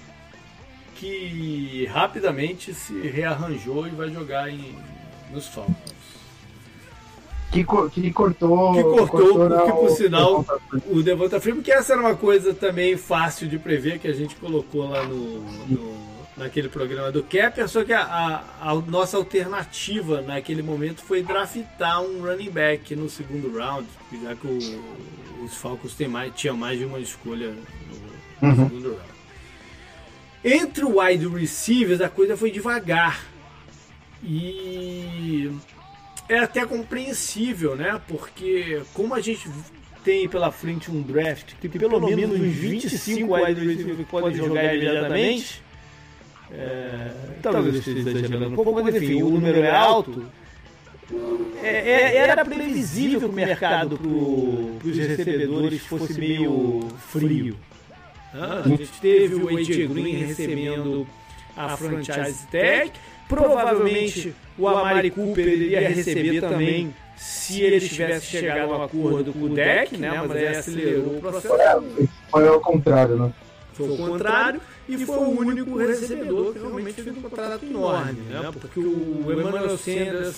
que rapidamente se rearranjou e vai jogar em, nos Falcons. Que, que cortou. Que cortou, cortou porque, por sinal, o Devonta Freeman, que essa era uma coisa também fácil de prever, que a gente colocou lá no, no naquele programa do Kepper, só que a, a, a, nossa alternativa naquele momento foi draftar um running back no segundo round, já que o, os Falcons tem mais, tinham mais de uma escolha no, no uhum. segundo round. Entre o wide receivers, a coisa foi devagar. E é até compreensível, né? Porque como a gente tem pela frente um draft que tem pelo, pelo menos uns 25 wide receivers podem jogar imediatamente, é, talvez esteja exagerando um pouco, mas enfim, o número é alto. É, é, era previsível que o mercado para os recebedores fosse meio frio. Ah, a gente teve o AJ Green recebendo a franchise tag Provavelmente o Amari Cooper iria receber também se ele tivesse chegado a um acordo com o deck, né? Mas aí acelerou o processo. Foi ao contrário, né? Foi o contrário e foi o único recebedor que realmente fez um contrato enorme, né? Porque o Emmanuel Sanders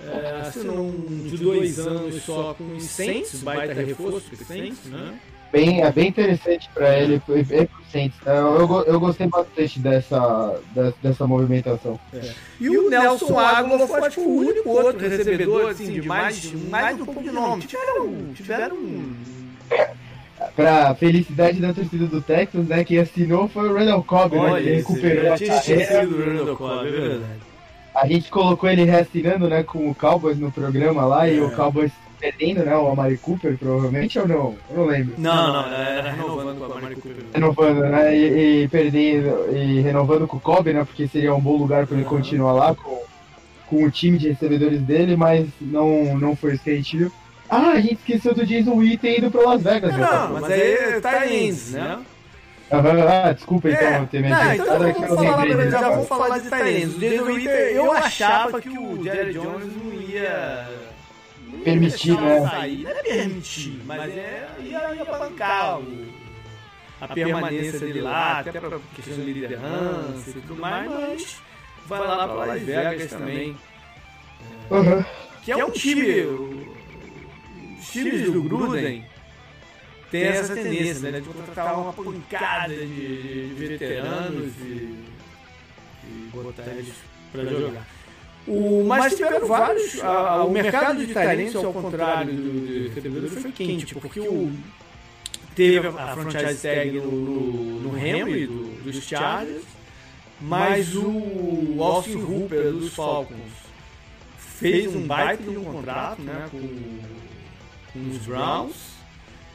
é, assinou um de dois anos só com o Saints, baita reforço para Saints, né? Bem, é bem interessante para ele, bem pro Eu, eu gostei bastante dessa, dessa, movimentação. É. E o Nelson Água foi acho, o único outro recebedor assim, de mais, mais de um pouco de nome. Tiveram, tiveram Pra felicidade da torcida do Texas, né? Quem assinou foi o Randall Cobb, né? Que recuperou. Tinha sido o Randall Cobb, é verdade. A gente colocou ele reassinando, né, com o Cowboys no programa lá, é. e o Cowboys perdendo, né? O Amari Cooper, provavelmente, ou não? Eu não lembro. Não, não, era renovando com o Amari Cooper. Renovando, né? E, e, perdendo, e renovando com o Kobe, né? Porque seria um bom lugar para ele uhum. continuar lá com, com o time de recebedores dele, mas não, não foi isso que a gente viu. Ah, a gente esqueceu do Jason Witten indo para Las Vegas. Não, né? mas aí tá Tyrants, né? Ah, desculpa então é, ter não, então já, vamos falar, já vamos falar de Tyrants. O Jason Witten, eu achava que o Jerry Jones não ia permitir, né? Sair. Não é permitir, mas é ia, ia bancar o, a permanência dele lá, até para questão de liderança e tudo mais, mas vai lá para Las Vegas também. Uhum. Que é um time. Os times do Gruden tem essa tendência, né? De contratar uma pancada de, de veteranos e, e botar eles para jogar. O, mas tiveram vários. A, o mercado de talentos, ao contrário do recebedores, foi quente, porque o, teve a, franchise tag no, no, no Henry do, dos Chargers, mas o Austin Hooper dos Falcons fez um baita de um contrato né, com, com os Browns.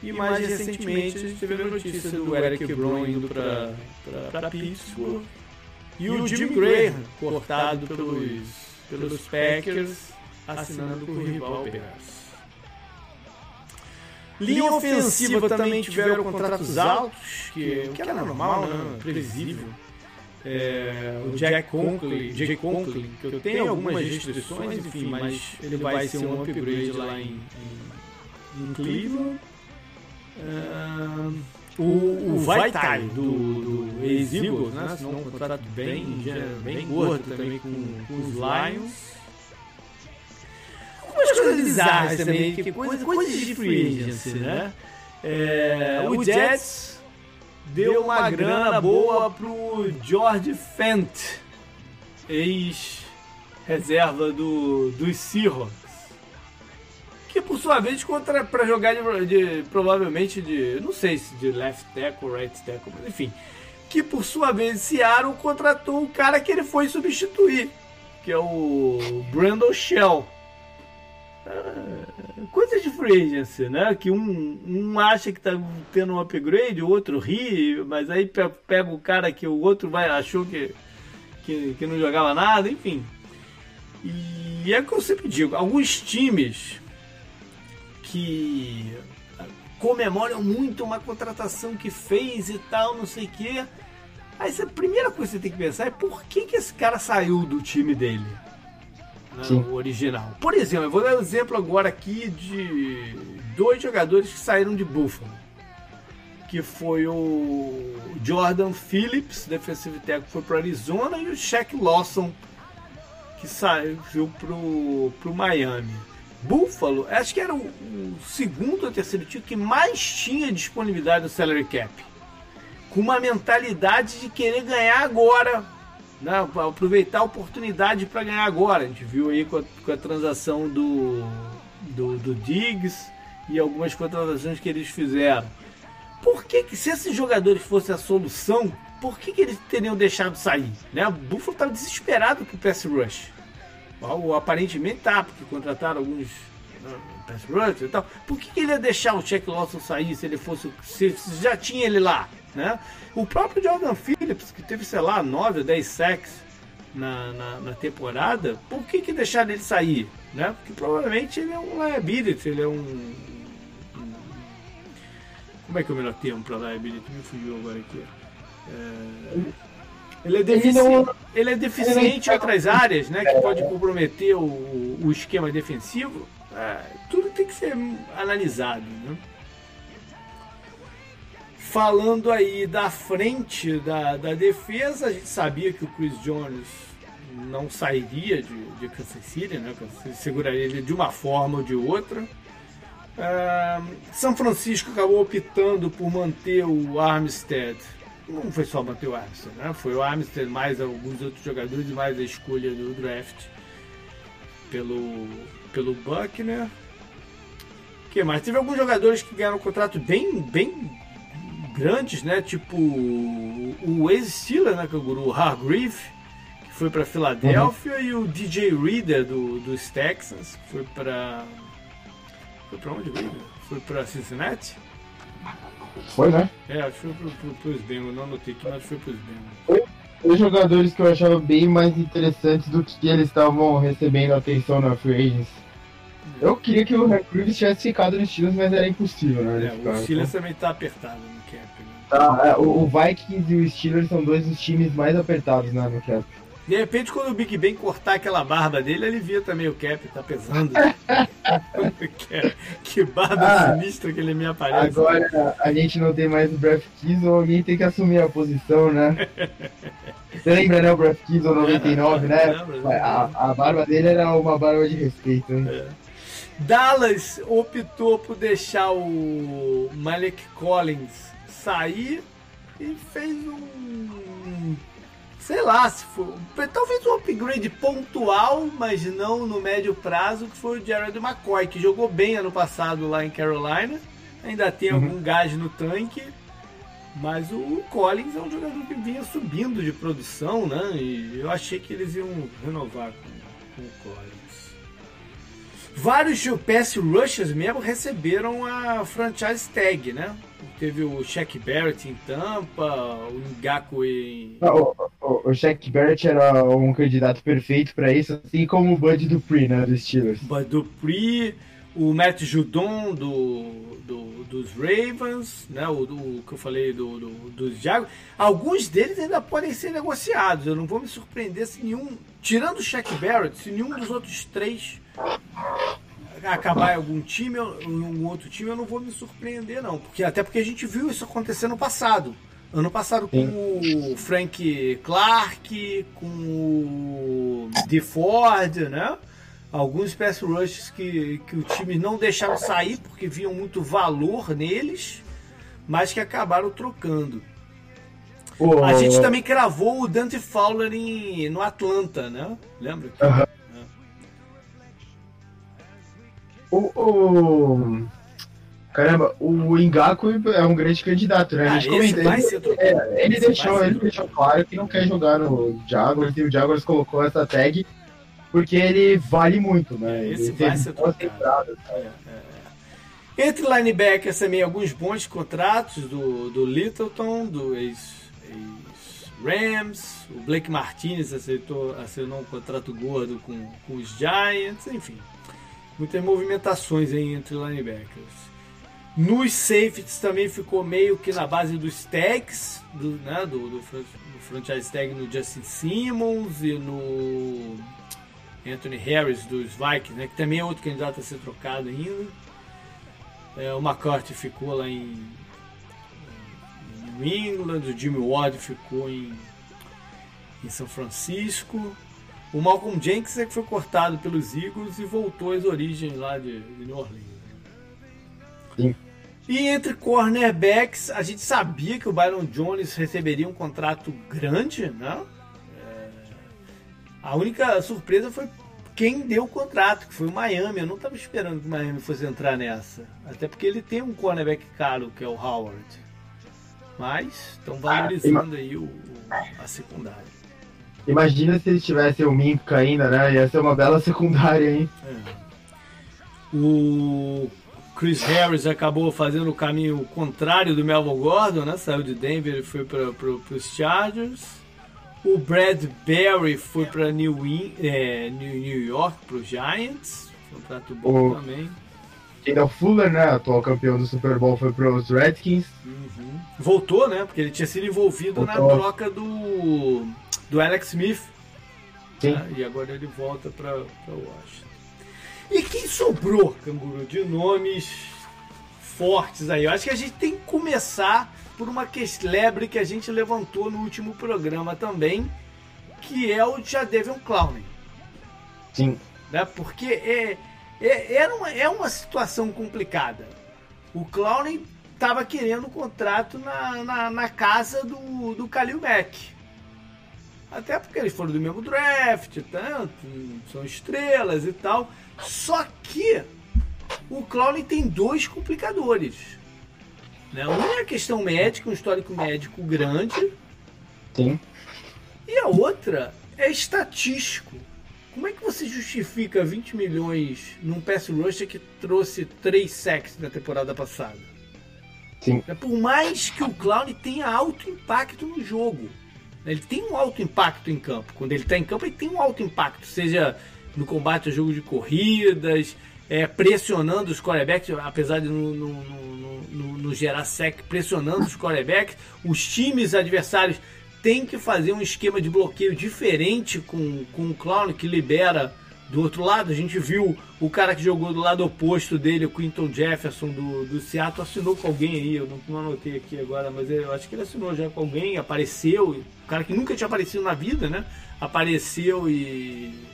E mais recentemente a gente teve a notícia do Eric Brown indo para Pittsburgh. E o Jim Graham cortado pelos pelos Packers, assinando com o rival Bears. Linha ofensiva também tiveram contratos altos, que, que era normal, né? previsível. É, o Jack Conklin, Jack Conklin, que eu tenho algumas restrições, enfim, mas ele vai ser um upgrade lá em, em, em Cleveland. Uh, o, o Vaitai do, do ex-Eagles, né? Assinou um contrato bem, bem gordo também com, com os Lions. Algumas coisas bizarras também, que coisa, coisas de free agency, né? É, o Jets deu uma grana boa pro George Fent, ex-reserva do, dos Seahawks. Que por sua vez contra para jogar de, de, provavelmente de. não sei se de left tackle, right tackle, mas enfim. Que por sua vez Seattle contratou o cara que ele foi substituir, que é o Brandon Shell. Ah, coisa de free agency, né? Que um, um acha que tá tendo um upgrade, o outro ri, mas aí pega o cara que o outro vai achou que, que, que não jogava nada, enfim. E é que eu sempre digo, alguns times que comemoram muito uma contratação que fez e tal, não sei o quê. Aí a primeira coisa que você tem que pensar é por que, que esse cara saiu do time dele né, o original. Por exemplo, eu vou dar um exemplo agora aqui de dois jogadores que saíram de Buffalo. Que foi o Jordan Phillips, defensive tackle, foi para Arizona, e o Shaq Lawson, que saiu pro, pro Miami. Buffalo, acho que era o, o segundo ou terceiro time que mais tinha disponibilidade no salary cap. Com uma mentalidade de querer ganhar agora né, aproveitar a oportunidade para ganhar agora. A gente viu aí com a, com a transação do, do, do, Diggs e algumas contratações que eles fizeram. Por que, que se esses jogadores fossem a solução, por que, que eles teriam deixado sair? Né? O Buffalo estava desesperado com o pass rush. Ou, aparentemente tá, porque contrataram alguns né, pass rush e tal. Por que, que ele ia deixar o Check Lawson sair se ele fosse. se já tinha ele lá? Né? O próprio Jordan Phillips, que teve, sei lá, 9 ou 10 sacks na, na, na, temporada, por que, que deixaram ele sair? Né? Porque provavelmente ele é um liability, ele é um. Como é que é o melhor termo para liability? Me fugiu agora aqui. É... Ele é, defici... ele é deficiente em outras áreas, né? Que pode comprometer o, o esquema defensivo. É, tudo tem que ser analisado, né? Falando aí da frente da, da defesa, a gente sabia que o Chris Jones não sairia de, de Kansas City, né? seguraria ele de uma forma ou de outra. Uh, São Francisco acabou optando por manter o Armstead. Não foi só o Armstead, né? Foi o Armstead mais alguns outros jogadores e mais a escolha do draft pelo, pelo Buckner. que mais? Teve alguns jogadores que ganharam um contrato bem, bem grandes, né? Tipo o ex-Steeler, né? É o Hargreave, que foi para Filadélfia, uhum. e o DJ Reader do, dos Texans, que foi para foi para onde Reader? Foi para Cincinnati? Foi, né? É, acho que foi pro, pro, pros Bengals, não anotei aqui, mas foi pros Bengals. Foi os jogadores que eu achava bem mais interessantes do que eles estavam recebendo atenção na Free Agents. Eu queria que o Recruit tivesse ficado no Steelers, mas era impossível, né? É, o Steelers então. também tá apertado no cap. Né? Tá, é, o, o, Vikings e o Steelers são dois dos times mais apertados né, no cap. De repente, quando o Big Ben cortar aquela barba dele, ele via também o cap, tá pesando. que, barba ah, sinistra que ele me aparece. Agora a gente não tem mais o Breath ou alguém tem que assumir a posição, né? Você lembra, né, o Breath Kiesel 99, né? A, a barba dele era uma barba de respeito, hein? É. Dallas optou por deixar o Malik Collins sair e fez um. Sei lá, se for. Talvez um upgrade pontual, mas não no médio prazo, que foi o Jared McCoy, que jogou bem ano passado lá em Carolina. Ainda tem uhum. algum gás no tanque. Mas o Collins é um jogador que vinha subindo de produção, né? E eu achei que eles iam renovar com, com o Collins. Vários pass rushers mesmo receberam a franchise tag, né? Teve o Shaq Barrett em Tampa, o Ngaku em. o, o, o Shaq Barrett era um candidato perfeito para isso, assim como o Bud Dupree, né? Dos Steelers. Bud Dupree, o Matt Judon do, do, dos Ravens, né? O do, que eu falei do, do, dos Jaguars. Alguns deles ainda podem ser negociados. Eu não vou me surpreender se nenhum. Tirando o Shaq Barrett, se nenhum dos outros três acabar em algum time, em um outro time, eu não vou me surpreender, não. Porque, até porque a gente viu isso acontecer no passado. Ano passado com Sim. o Frank Clark, com o DeFord, né? Alguns pass rushes que, que o time não deixaram sair porque viam muito valor neles, mas que acabaram trocando. Oh. A gente também cravou o Dante Fowler em, no Atlanta, né? Lembra? Uh -huh. O, o, Caramba, o Ingaku é um grande candidato, né? A gente ah, comentou. Ele, é, ele deixou, ele deixou claro que não quer jogar no Jaguars e o Jaguars colocou essa tag porque ele vale muito, né? Esse ele vai ser temporadas, é, é, é. Entre linebackers também alguns bons contratos do, do Littleton, do ex, ex Rams, o Blake Martinez aceitou, assinou um contrato gordo com, com os Giants, enfim. Muitas movimentações aí entre linebackers. Nos safeties também ficou meio que na base dos tags, do, né, do, do, do franchise tag no Justin Simmons e no Anthony Harris dos Vikings, né, que também é outro candidato a ser trocado ainda. É, o McCarthy ficou lá em, em New England, o Jimmy Ward ficou em, em São Francisco. O Malcolm Jenkins é que foi cortado pelos Eagles e voltou às origens lá de, de New Orleans. Sim. E entre cornerbacks, a gente sabia que o Byron Jones receberia um contrato grande, né? É... A única surpresa foi quem deu o contrato, que foi o Miami. Eu não estava esperando que o Miami fosse entrar nessa. Até porque ele tem um cornerback caro, que é o Howard. Mas estão valorizando aí o, o, a secundária. Imagina se eles tivessem o Minka ainda, né? Ia ser uma bela secundária, hein? É. O Chris Harris acabou fazendo o caminho contrário do Melvin Gordon, né? Saiu de Denver e foi para os Chargers. O Bradbury foi para New, é, New York, para os Giants. Contrato bom o... também. O Fuller, né? Atual campeão do Super Bowl, foi para os Redskins. Uhum. Voltou, né? Porque ele tinha sido envolvido Voltou. na troca do, do Alex Smith. Sim. Né? E agora ele volta para Washington. E quem sobrou, Canguru, de nomes fortes aí? Eu acho que a gente tem que começar por uma lebre que a gente levantou no último programa também, que é o Jadevion Clowney. Sim. Né? Porque é, é, era uma, é uma situação complicada. O Clowney estava querendo um contrato na, na, na, casa do, do Kalil Mack. Até porque eles foram do mesmo draft, tanto, são estrelas e tal. Só que o Clowney tem dois complicadores. Né? Um é a questão médica, um histórico médico grande. Sim. E a outra é estatístico. Como é que você justifica 20 milhões num pass rusher que trouxe 3 sacks na temporada passada? Sim. É, por mais que o Clown tenha alto impacto no jogo. Ele tem um alto impacto em campo. Quando ele está em campo, ele tem um alto impacto, seja no combate ao jogo de corridas, é, pressionando os quarterbacks, apesar de no, no, no, no, gerar sec, pressionando os quarterbacks. Os times adversários têm que fazer um esquema de bloqueio diferente com, com o Clown, que libera do outro lado. A gente viu o cara que jogou do lado oposto dele, o Quinton Jefferson do, do Seattle, assinou com alguém aí, eu não, não anotei aqui agora, mas eu acho que ele assinou já com alguém, apareceu, o cara que nunca tinha aparecido na vida, né? Apareceu e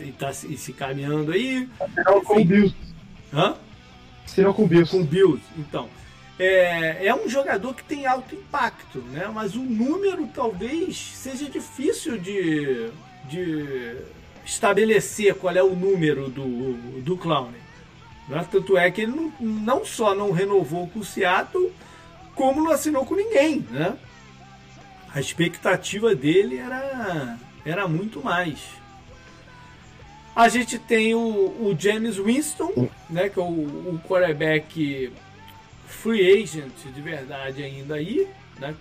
e tá se, se caminhando aí. Será com o Bills. Hã? Será com o Bills. Com o Bills, então. É, é um jogador que tem alto impacto, né? Mas o número talvez seja difícil de, de estabelecer qual é o número do, do Clown. Né? Tanto é que ele não, não só não renovou com o Seattle, como não assinou com ninguém, né? A expectativa dele era, era muito mais. A gente tem o, o James Winston, né, que é o, o quarterback free agent de verdade ainda aí, né?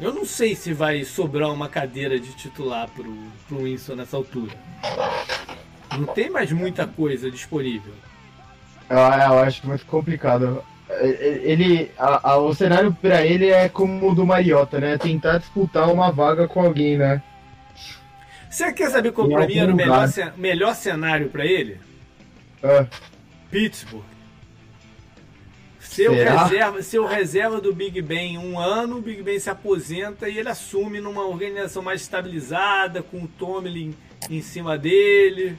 Eu não sei se vai sobrar uma cadeira de titular pro, pro Winston nessa altura. Não tem mais muita coisa disponível. Eu, eu acho muito complicado. Ele, a, a, o cenário para ele é como o do Mariota, né? Tentar disputar uma vaga com alguém, né? Você quer saber qual para mim era o melhor, melhor cenário para ele? É. Pittsburgh. Seu reserva, seu reserva do Big Ben um ano, o Big Ben se aposenta e ele assume numa organização mais estabilizada, com o Tomlin em cima dele.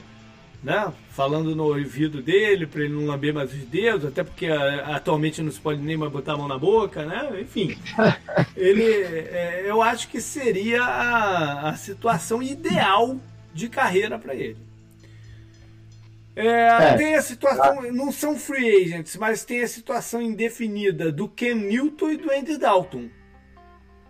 né? Falando no ouvido dele para ele não lamber mais os dedos, até porque a, atualmente não se pode nem mais botar a mão na boca, né? Enfim, ele, é, eu acho que seria a, a situação ideal de carreira para ele. É, é, tem a situação, não são free agents, mas tem a situação indefinida do Ken Newton e do Andy Dalton.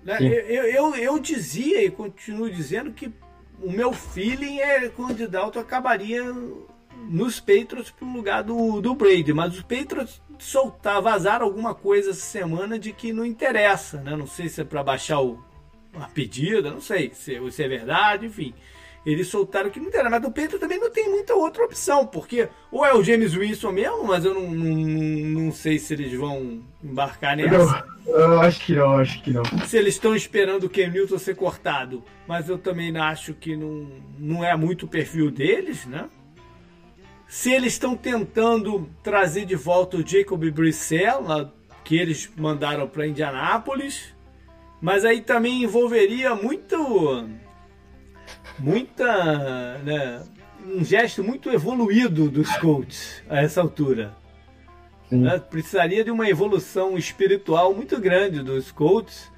Né? Eu, eu, eu dizia e continuo dizendo que o meu feeling é que o Andy Dalton acabaria nos Patriots pro lugar do, do Brady, mas os Patriots soltar, vazar alguma coisa essa semana de que não interessa, né? Não sei se é para baixar o, a pedida, não sei se, se é verdade, enfim. Eles soltaram que não interessa, mas do Patriots também não tem muita outra opção, porque ou é o James Winston mesmo, mas eu não, não, não sei se eles vão embarcar nessa. Eu acho que não, acho que não. Se eles estão esperando o Ken Newton ser cortado. Mas eu também acho que não, não é muito o perfil deles, né? Se eles estão tentando trazer de volta o Jacob Brissell, que eles mandaram para Indianápolis, mas aí também envolveria muito, muita, né, um gesto muito evoluído dos Colts a essa altura. Né? Precisaria de uma evolução espiritual muito grande dos Colts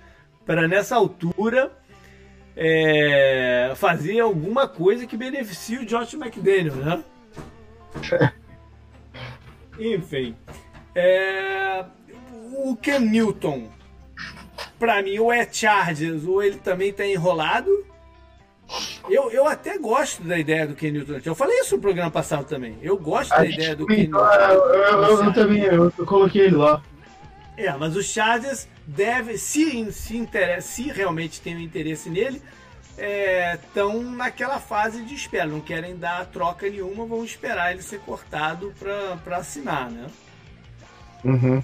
para nessa altura é, fazer alguma coisa que beneficie o Josh McDaniel, né? Enfim, é, o Ken Newton, para mim, ou é Chargers ou ele também está enrolado eu, eu até gosto da ideia do Ken Newton. Eu falei isso no programa passado também. Eu gosto a da ideia do Ken Newton. Eu, eu, eu, eu também, eu, coloquei ele lá. É, mas o Chargers deve, se, se, interessa, se realmente tem um interesse nele, estão é, naquela fase de espera. Não querem dar troca nenhuma, vão esperar ele ser cortado para assinar, né? Uhum.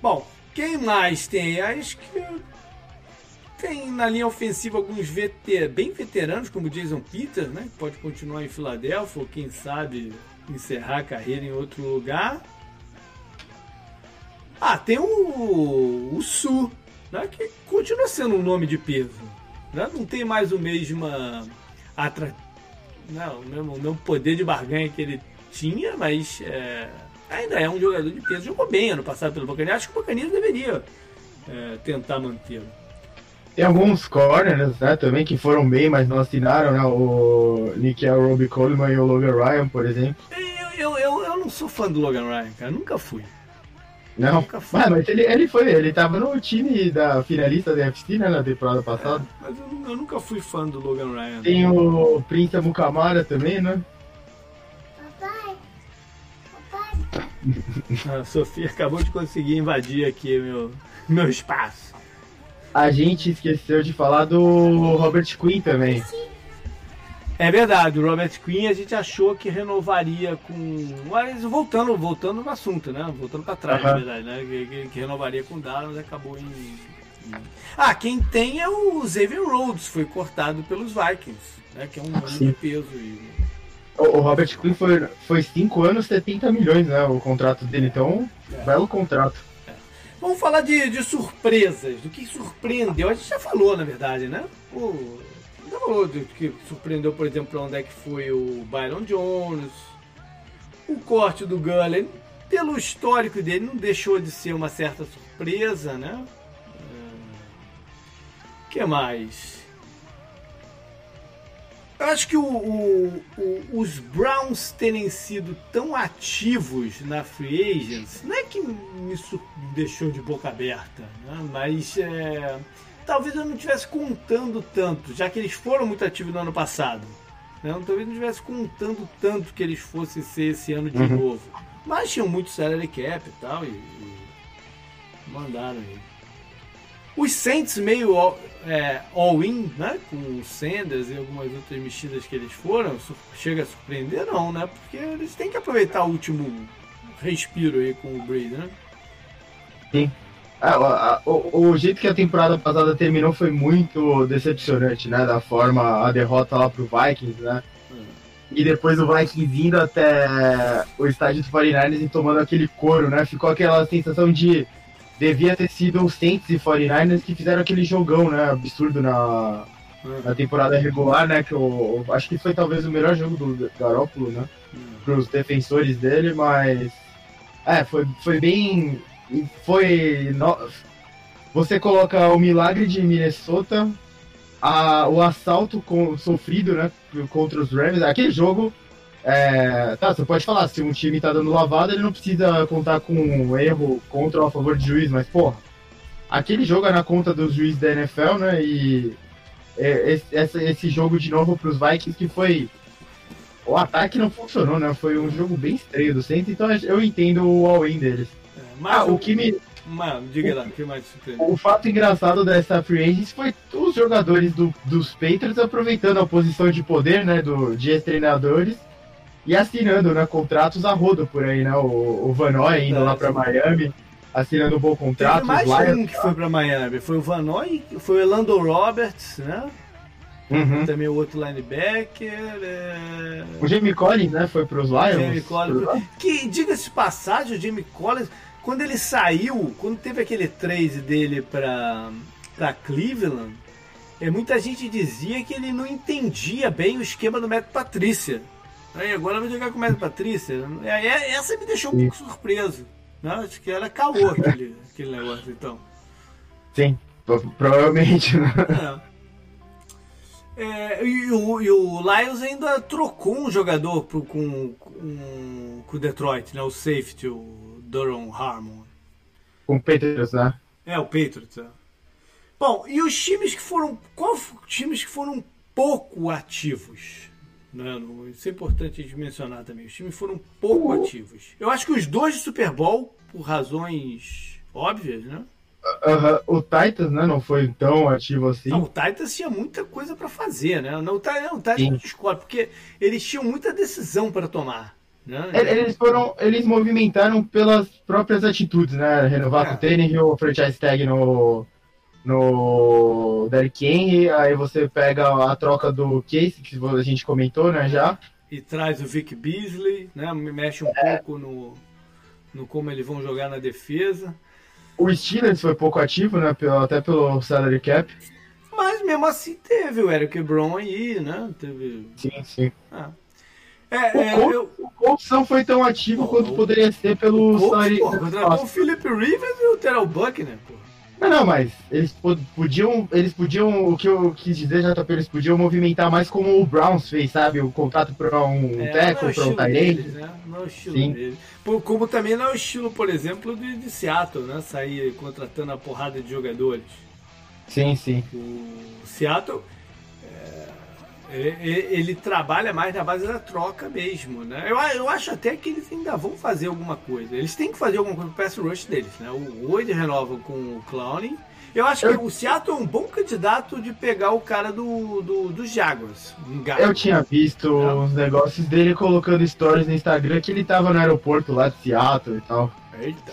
Bom, quem mais tem? Acho que tem na linha ofensiva alguns veter, bem veteranos, como Jason Peters, né? Que pode continuar em Filadélfia, ou quem sabe encerrar a carreira em outro lugar. Ah, tem o, o Su, né? que continua sendo um nome de peso. Né? Não tem mais o mesmo atra... Não, o, mesmo, o mesmo poder de barganha que ele tinha, mas é, ainda é um jogador de peso. Jogou bem ano passado pelo Buccaneers. Acho que o Buccaneers deveria é, tentar mantê-lo. Tem alguns corners, né, também, que foram bem, mas não assinaram, né? O Nickel Robbie Coleman e o Logan Ryan, por exemplo. Eu, eu, eu, eu não sou fã do Logan Ryan, cara. Nunca fui. Não, nunca fui. Ah, mas ele, ele foi, ele tava no time da finalista da UFC, né, na temporada passada. É, mas eu, eu, nunca fui fã do Logan Ryan. Tem o Prince Mukamara também, né? Papai! Papai! A Sofia acabou de conseguir invadir aqui meu, meu espaço a gente esqueceu de falar do Robert Quinn também. É verdade, o Robert Quinn a gente achou que renovaria com. Mas voltando, voltando no assunto, né? Voltando para trás, na verdade, né? Que, que, que, renovaria com o Dallas acabou em, em. Ah, quem tem é o Xavier Rhodes, foi cortado pelos Vikings, né? Que é um nome de peso. E... O, o Robert Quinn foi, foi 5 anos, 70 milhões, né? O contrato dele, então, é. belo contrato. Vamos falar de, de, surpresas, do que surpreendeu. A gente já falou, na verdade, né? O, já falou do que surpreendeu, por exemplo, onde é que foi o Byron Jones, o corte do Gullen. Pelo histórico dele, não deixou de ser uma certa surpresa, né? O é, que mais? Eu acho que o, o, o, os Browns terem sido tão ativos na free agents não é que me deixou de boca aberta, né? mas é, talvez eu não estivesse contando tanto, já que eles foram muito ativos no ano passado. Né? Talvez não estivesse contando tanto que eles fossem ser esse ano de uhum. novo. Mas tinham muito salary cap e tal, e, e mandaram aí. Os Saints meio é, all-in, né? Com o Sanders e algumas outras mexidas que eles foram, chega a surpreender não, né? Porque eles têm que aproveitar o último respiro aí com o Brady, né? Sim. Ah, o, o, jeito que a temporada passada terminou foi muito decepcionante, né? Da forma, a derrota lá pro Vikings, né? Hum. E depois o Vikings indo até o estádio do 49ers e tomando aquele couro, né? Ficou aquela sensação de devia ter sido os Saints e 49ers que fizeram aquele jogão, né, absurdo na, na temporada regular, né? Que eu, eu, acho que foi talvez o melhor jogo do Garópolo, né? Para os defensores dele, mas é, foi, foi bem. Foi. No... Você coloca o milagre de Minnesota, a, o assalto com, sofrido, né? Contra os Rams. Aquele jogo. É, tá, você pode falar, se um time tá dando lavada, ele não precisa contar com um erro contra ou a favor de juiz, mas, porra, aquele jogo é na conta dos juízes da NFL, né? E esse, esse jogo de novo para os Vikings que foi o ataque não funcionou, né? Foi um jogo bem estreio do centro, então eu entendo o all-in deles. É, mas ah, o, o que me. Mano, diga lá, o que mais O fato engraçado dessa free agents foi os jogadores do, dos Patriots aproveitando a posição de poder, né? Do, de treinadores e assinando né, contratos a rodo por aí, né? O, o Vanoy indo lá para Miami assinando um bom contrato. Teve mais Lions, um que foi para Miami. Foi o Vanoy, foi o Elando Roberts, né? Uhum. Também o outro linebacker. É... O Jamie Collins, né? Foi para os Lions. Jamie Collins. Que, diga-se passagem, o Jamie Collins, quando ele saiu, quando teve aquele trade dele para Cleveland, é, muita gente dizia que ele não entendia bem o esquema do Matt Patrícia. Aí agora vai jogar com o Matt Patrícia. É, é, essa me deixou um pouco surpreso. Né? Acho que era caô aquele, aquele negócio, então. Sim, provavelmente. Né? É. É, e, o, e, o, Lions ainda trocou um jogador pro, com, com, com o Detroit, né? O safety, o Duron Harmon. Com o Patriots, né? É, o Patriots. É. Bom, e os times que foram. Qual times que foram pouco ativos? Né? Isso é importante de mencionar também. Os times foram pouco uhum. ativos. Eu acho que os dois de Super Bowl, por razões óbvias, né? Uh, o Titans, né, não foi tão ativo assim. Não, o Titans tinha muita coisa para fazer, né? Não, o Titans, o Titans não discorda, porque eles tinham muita decisão para tomar. Né? Eles foram, eles movimentaram pelas próprias atitudes, né? Renovar é. o Tannehill, o franchise tag no, no Derrick Henry, aí você pega a troca do Case, que a gente comentou, né, já. E traz o Vic Beasley, né? Mexe um é. pouco no, no como eles vão jogar na defesa. O Steelers foi pouco ativo, né? Até pelo salary cap. Mas mesmo assim teve o Eric Brown aí, né? Teve... Sim, sim. Ah. É, o, é, Colts, eu... o Colts não foi tão ativo pô, quanto poderia ser pelo salary cap. O Philip Rivers e o Terrell Buckner, pô. Não, não, mas eles podiam, eles podiam, o que eu quis dizer, JP, eles podiam movimentar mais como o Browns fez, sabe? O contato para um é, tackle, para um né? Não é o estilo Sim. dele. Como também não é o estilo, por exemplo, de, de Seattle, né? Sair contratando a porrada de jogadores. Sim, sim. O Seattle ele, ele, trabalha mais na base da troca mesmo, né? Eu, eu acho até que eles ainda vão fazer alguma coisa. Eles têm que fazer alguma coisa pro pass rush deles, né? O Wade renova com o Clowning. Eu acho que o Seattle é um bom candidato de pegar o cara do, do, do Jaguars. Eu tinha visto Não. os negócios dele colocando stories no Instagram que ele tava no aeroporto lá de Seattle e tal. Eita.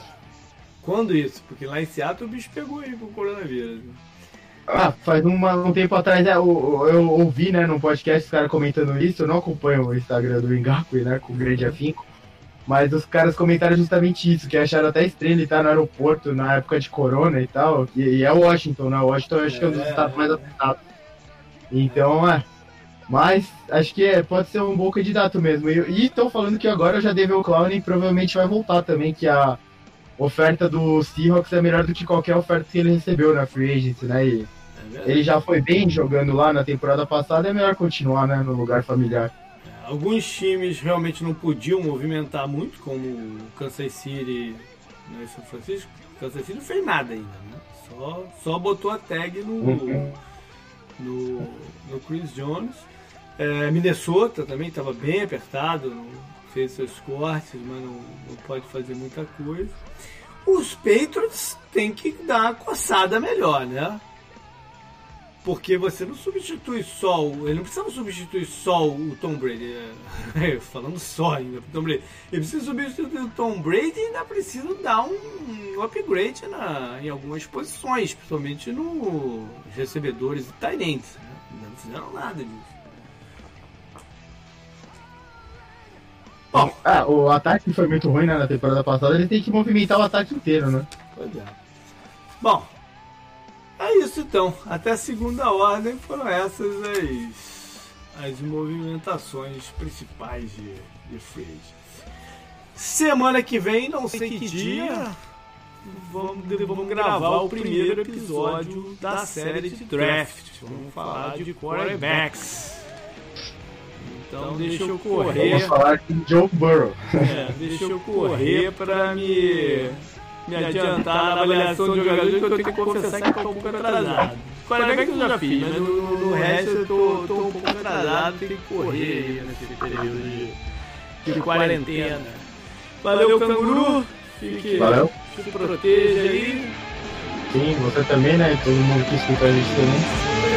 Quando isso? Porque lá em Seattle o bicho pegou aí com o coronavírus. Né? Ah, faz uma, um tempo atrás é, eu, eu ouvi, né, num podcast os caras comentando isso, eu não acompanho o Instagram do Engaku, né, com grande afinco, mas os caras comentaram justamente isso, que acharam até estranho ele estar no aeroporto na época de corona e tal, e, e é Washington, né, Washington acho que é um dos é, estados mais afetados. Então, é, mas acho que é, pode ser um bom candidato mesmo. E estão falando que agora já Devil Clown provavelmente vai voltar também, que a oferta do Seahawks é melhor do que qualquer oferta que ele recebeu na Free Agency, né? E ele já foi bem jogando lá na temporada passada, é melhor continuar, né? No lugar familiar. Alguns times realmente não podiam movimentar muito, como o Kansas City né, São Francisco. O Kansas City não fez nada ainda, né? Só, só botou a tag no, no, no Chris Jones. É, Minnesota também estava bem apertado, fez seus cortes, mas não, não pode fazer muita coisa. Os Patriots têm que dar uma coçada melhor, né? Porque você não substitui só o. Ele não precisa substituir só o Tom Brady. É, falando só ainda Tom Brady. Ele precisa substituir o Tom Brady e ainda precisa dar um, upgrade na, em algumas posições, principalmente nos recebedores e ends. Né? Não fizeram nada disso. Bom, ah, o ataque foi muito ruim né, na temporada passada, ele tem que movimentar o ataque inteiro, né? Pois é. Bom, É isso então. Até a segunda ordem foram essas as, as movimentações principais de, de free Semana que vem, não sei que dia, vamos, vamos gravar o primeiro episódio da série de draft. Vamos falar de quarterbacks. Então deixa eu correr. Vamos falar de Joe Burrow. É, deixa eu correr para me, me adiantar na avaliação de jogadores que eu tenho que confessar que estou um pouco atrasado. Quarterback eu já fiz, mas no, no resto eu tô, tô um pouco atrasado, tenho que correr nesse período de, de quarentena. Valeu, canguru. Fique, Valeu. Se proteja aí. Sim, você também, né? Todo mundo que escuta a gente também.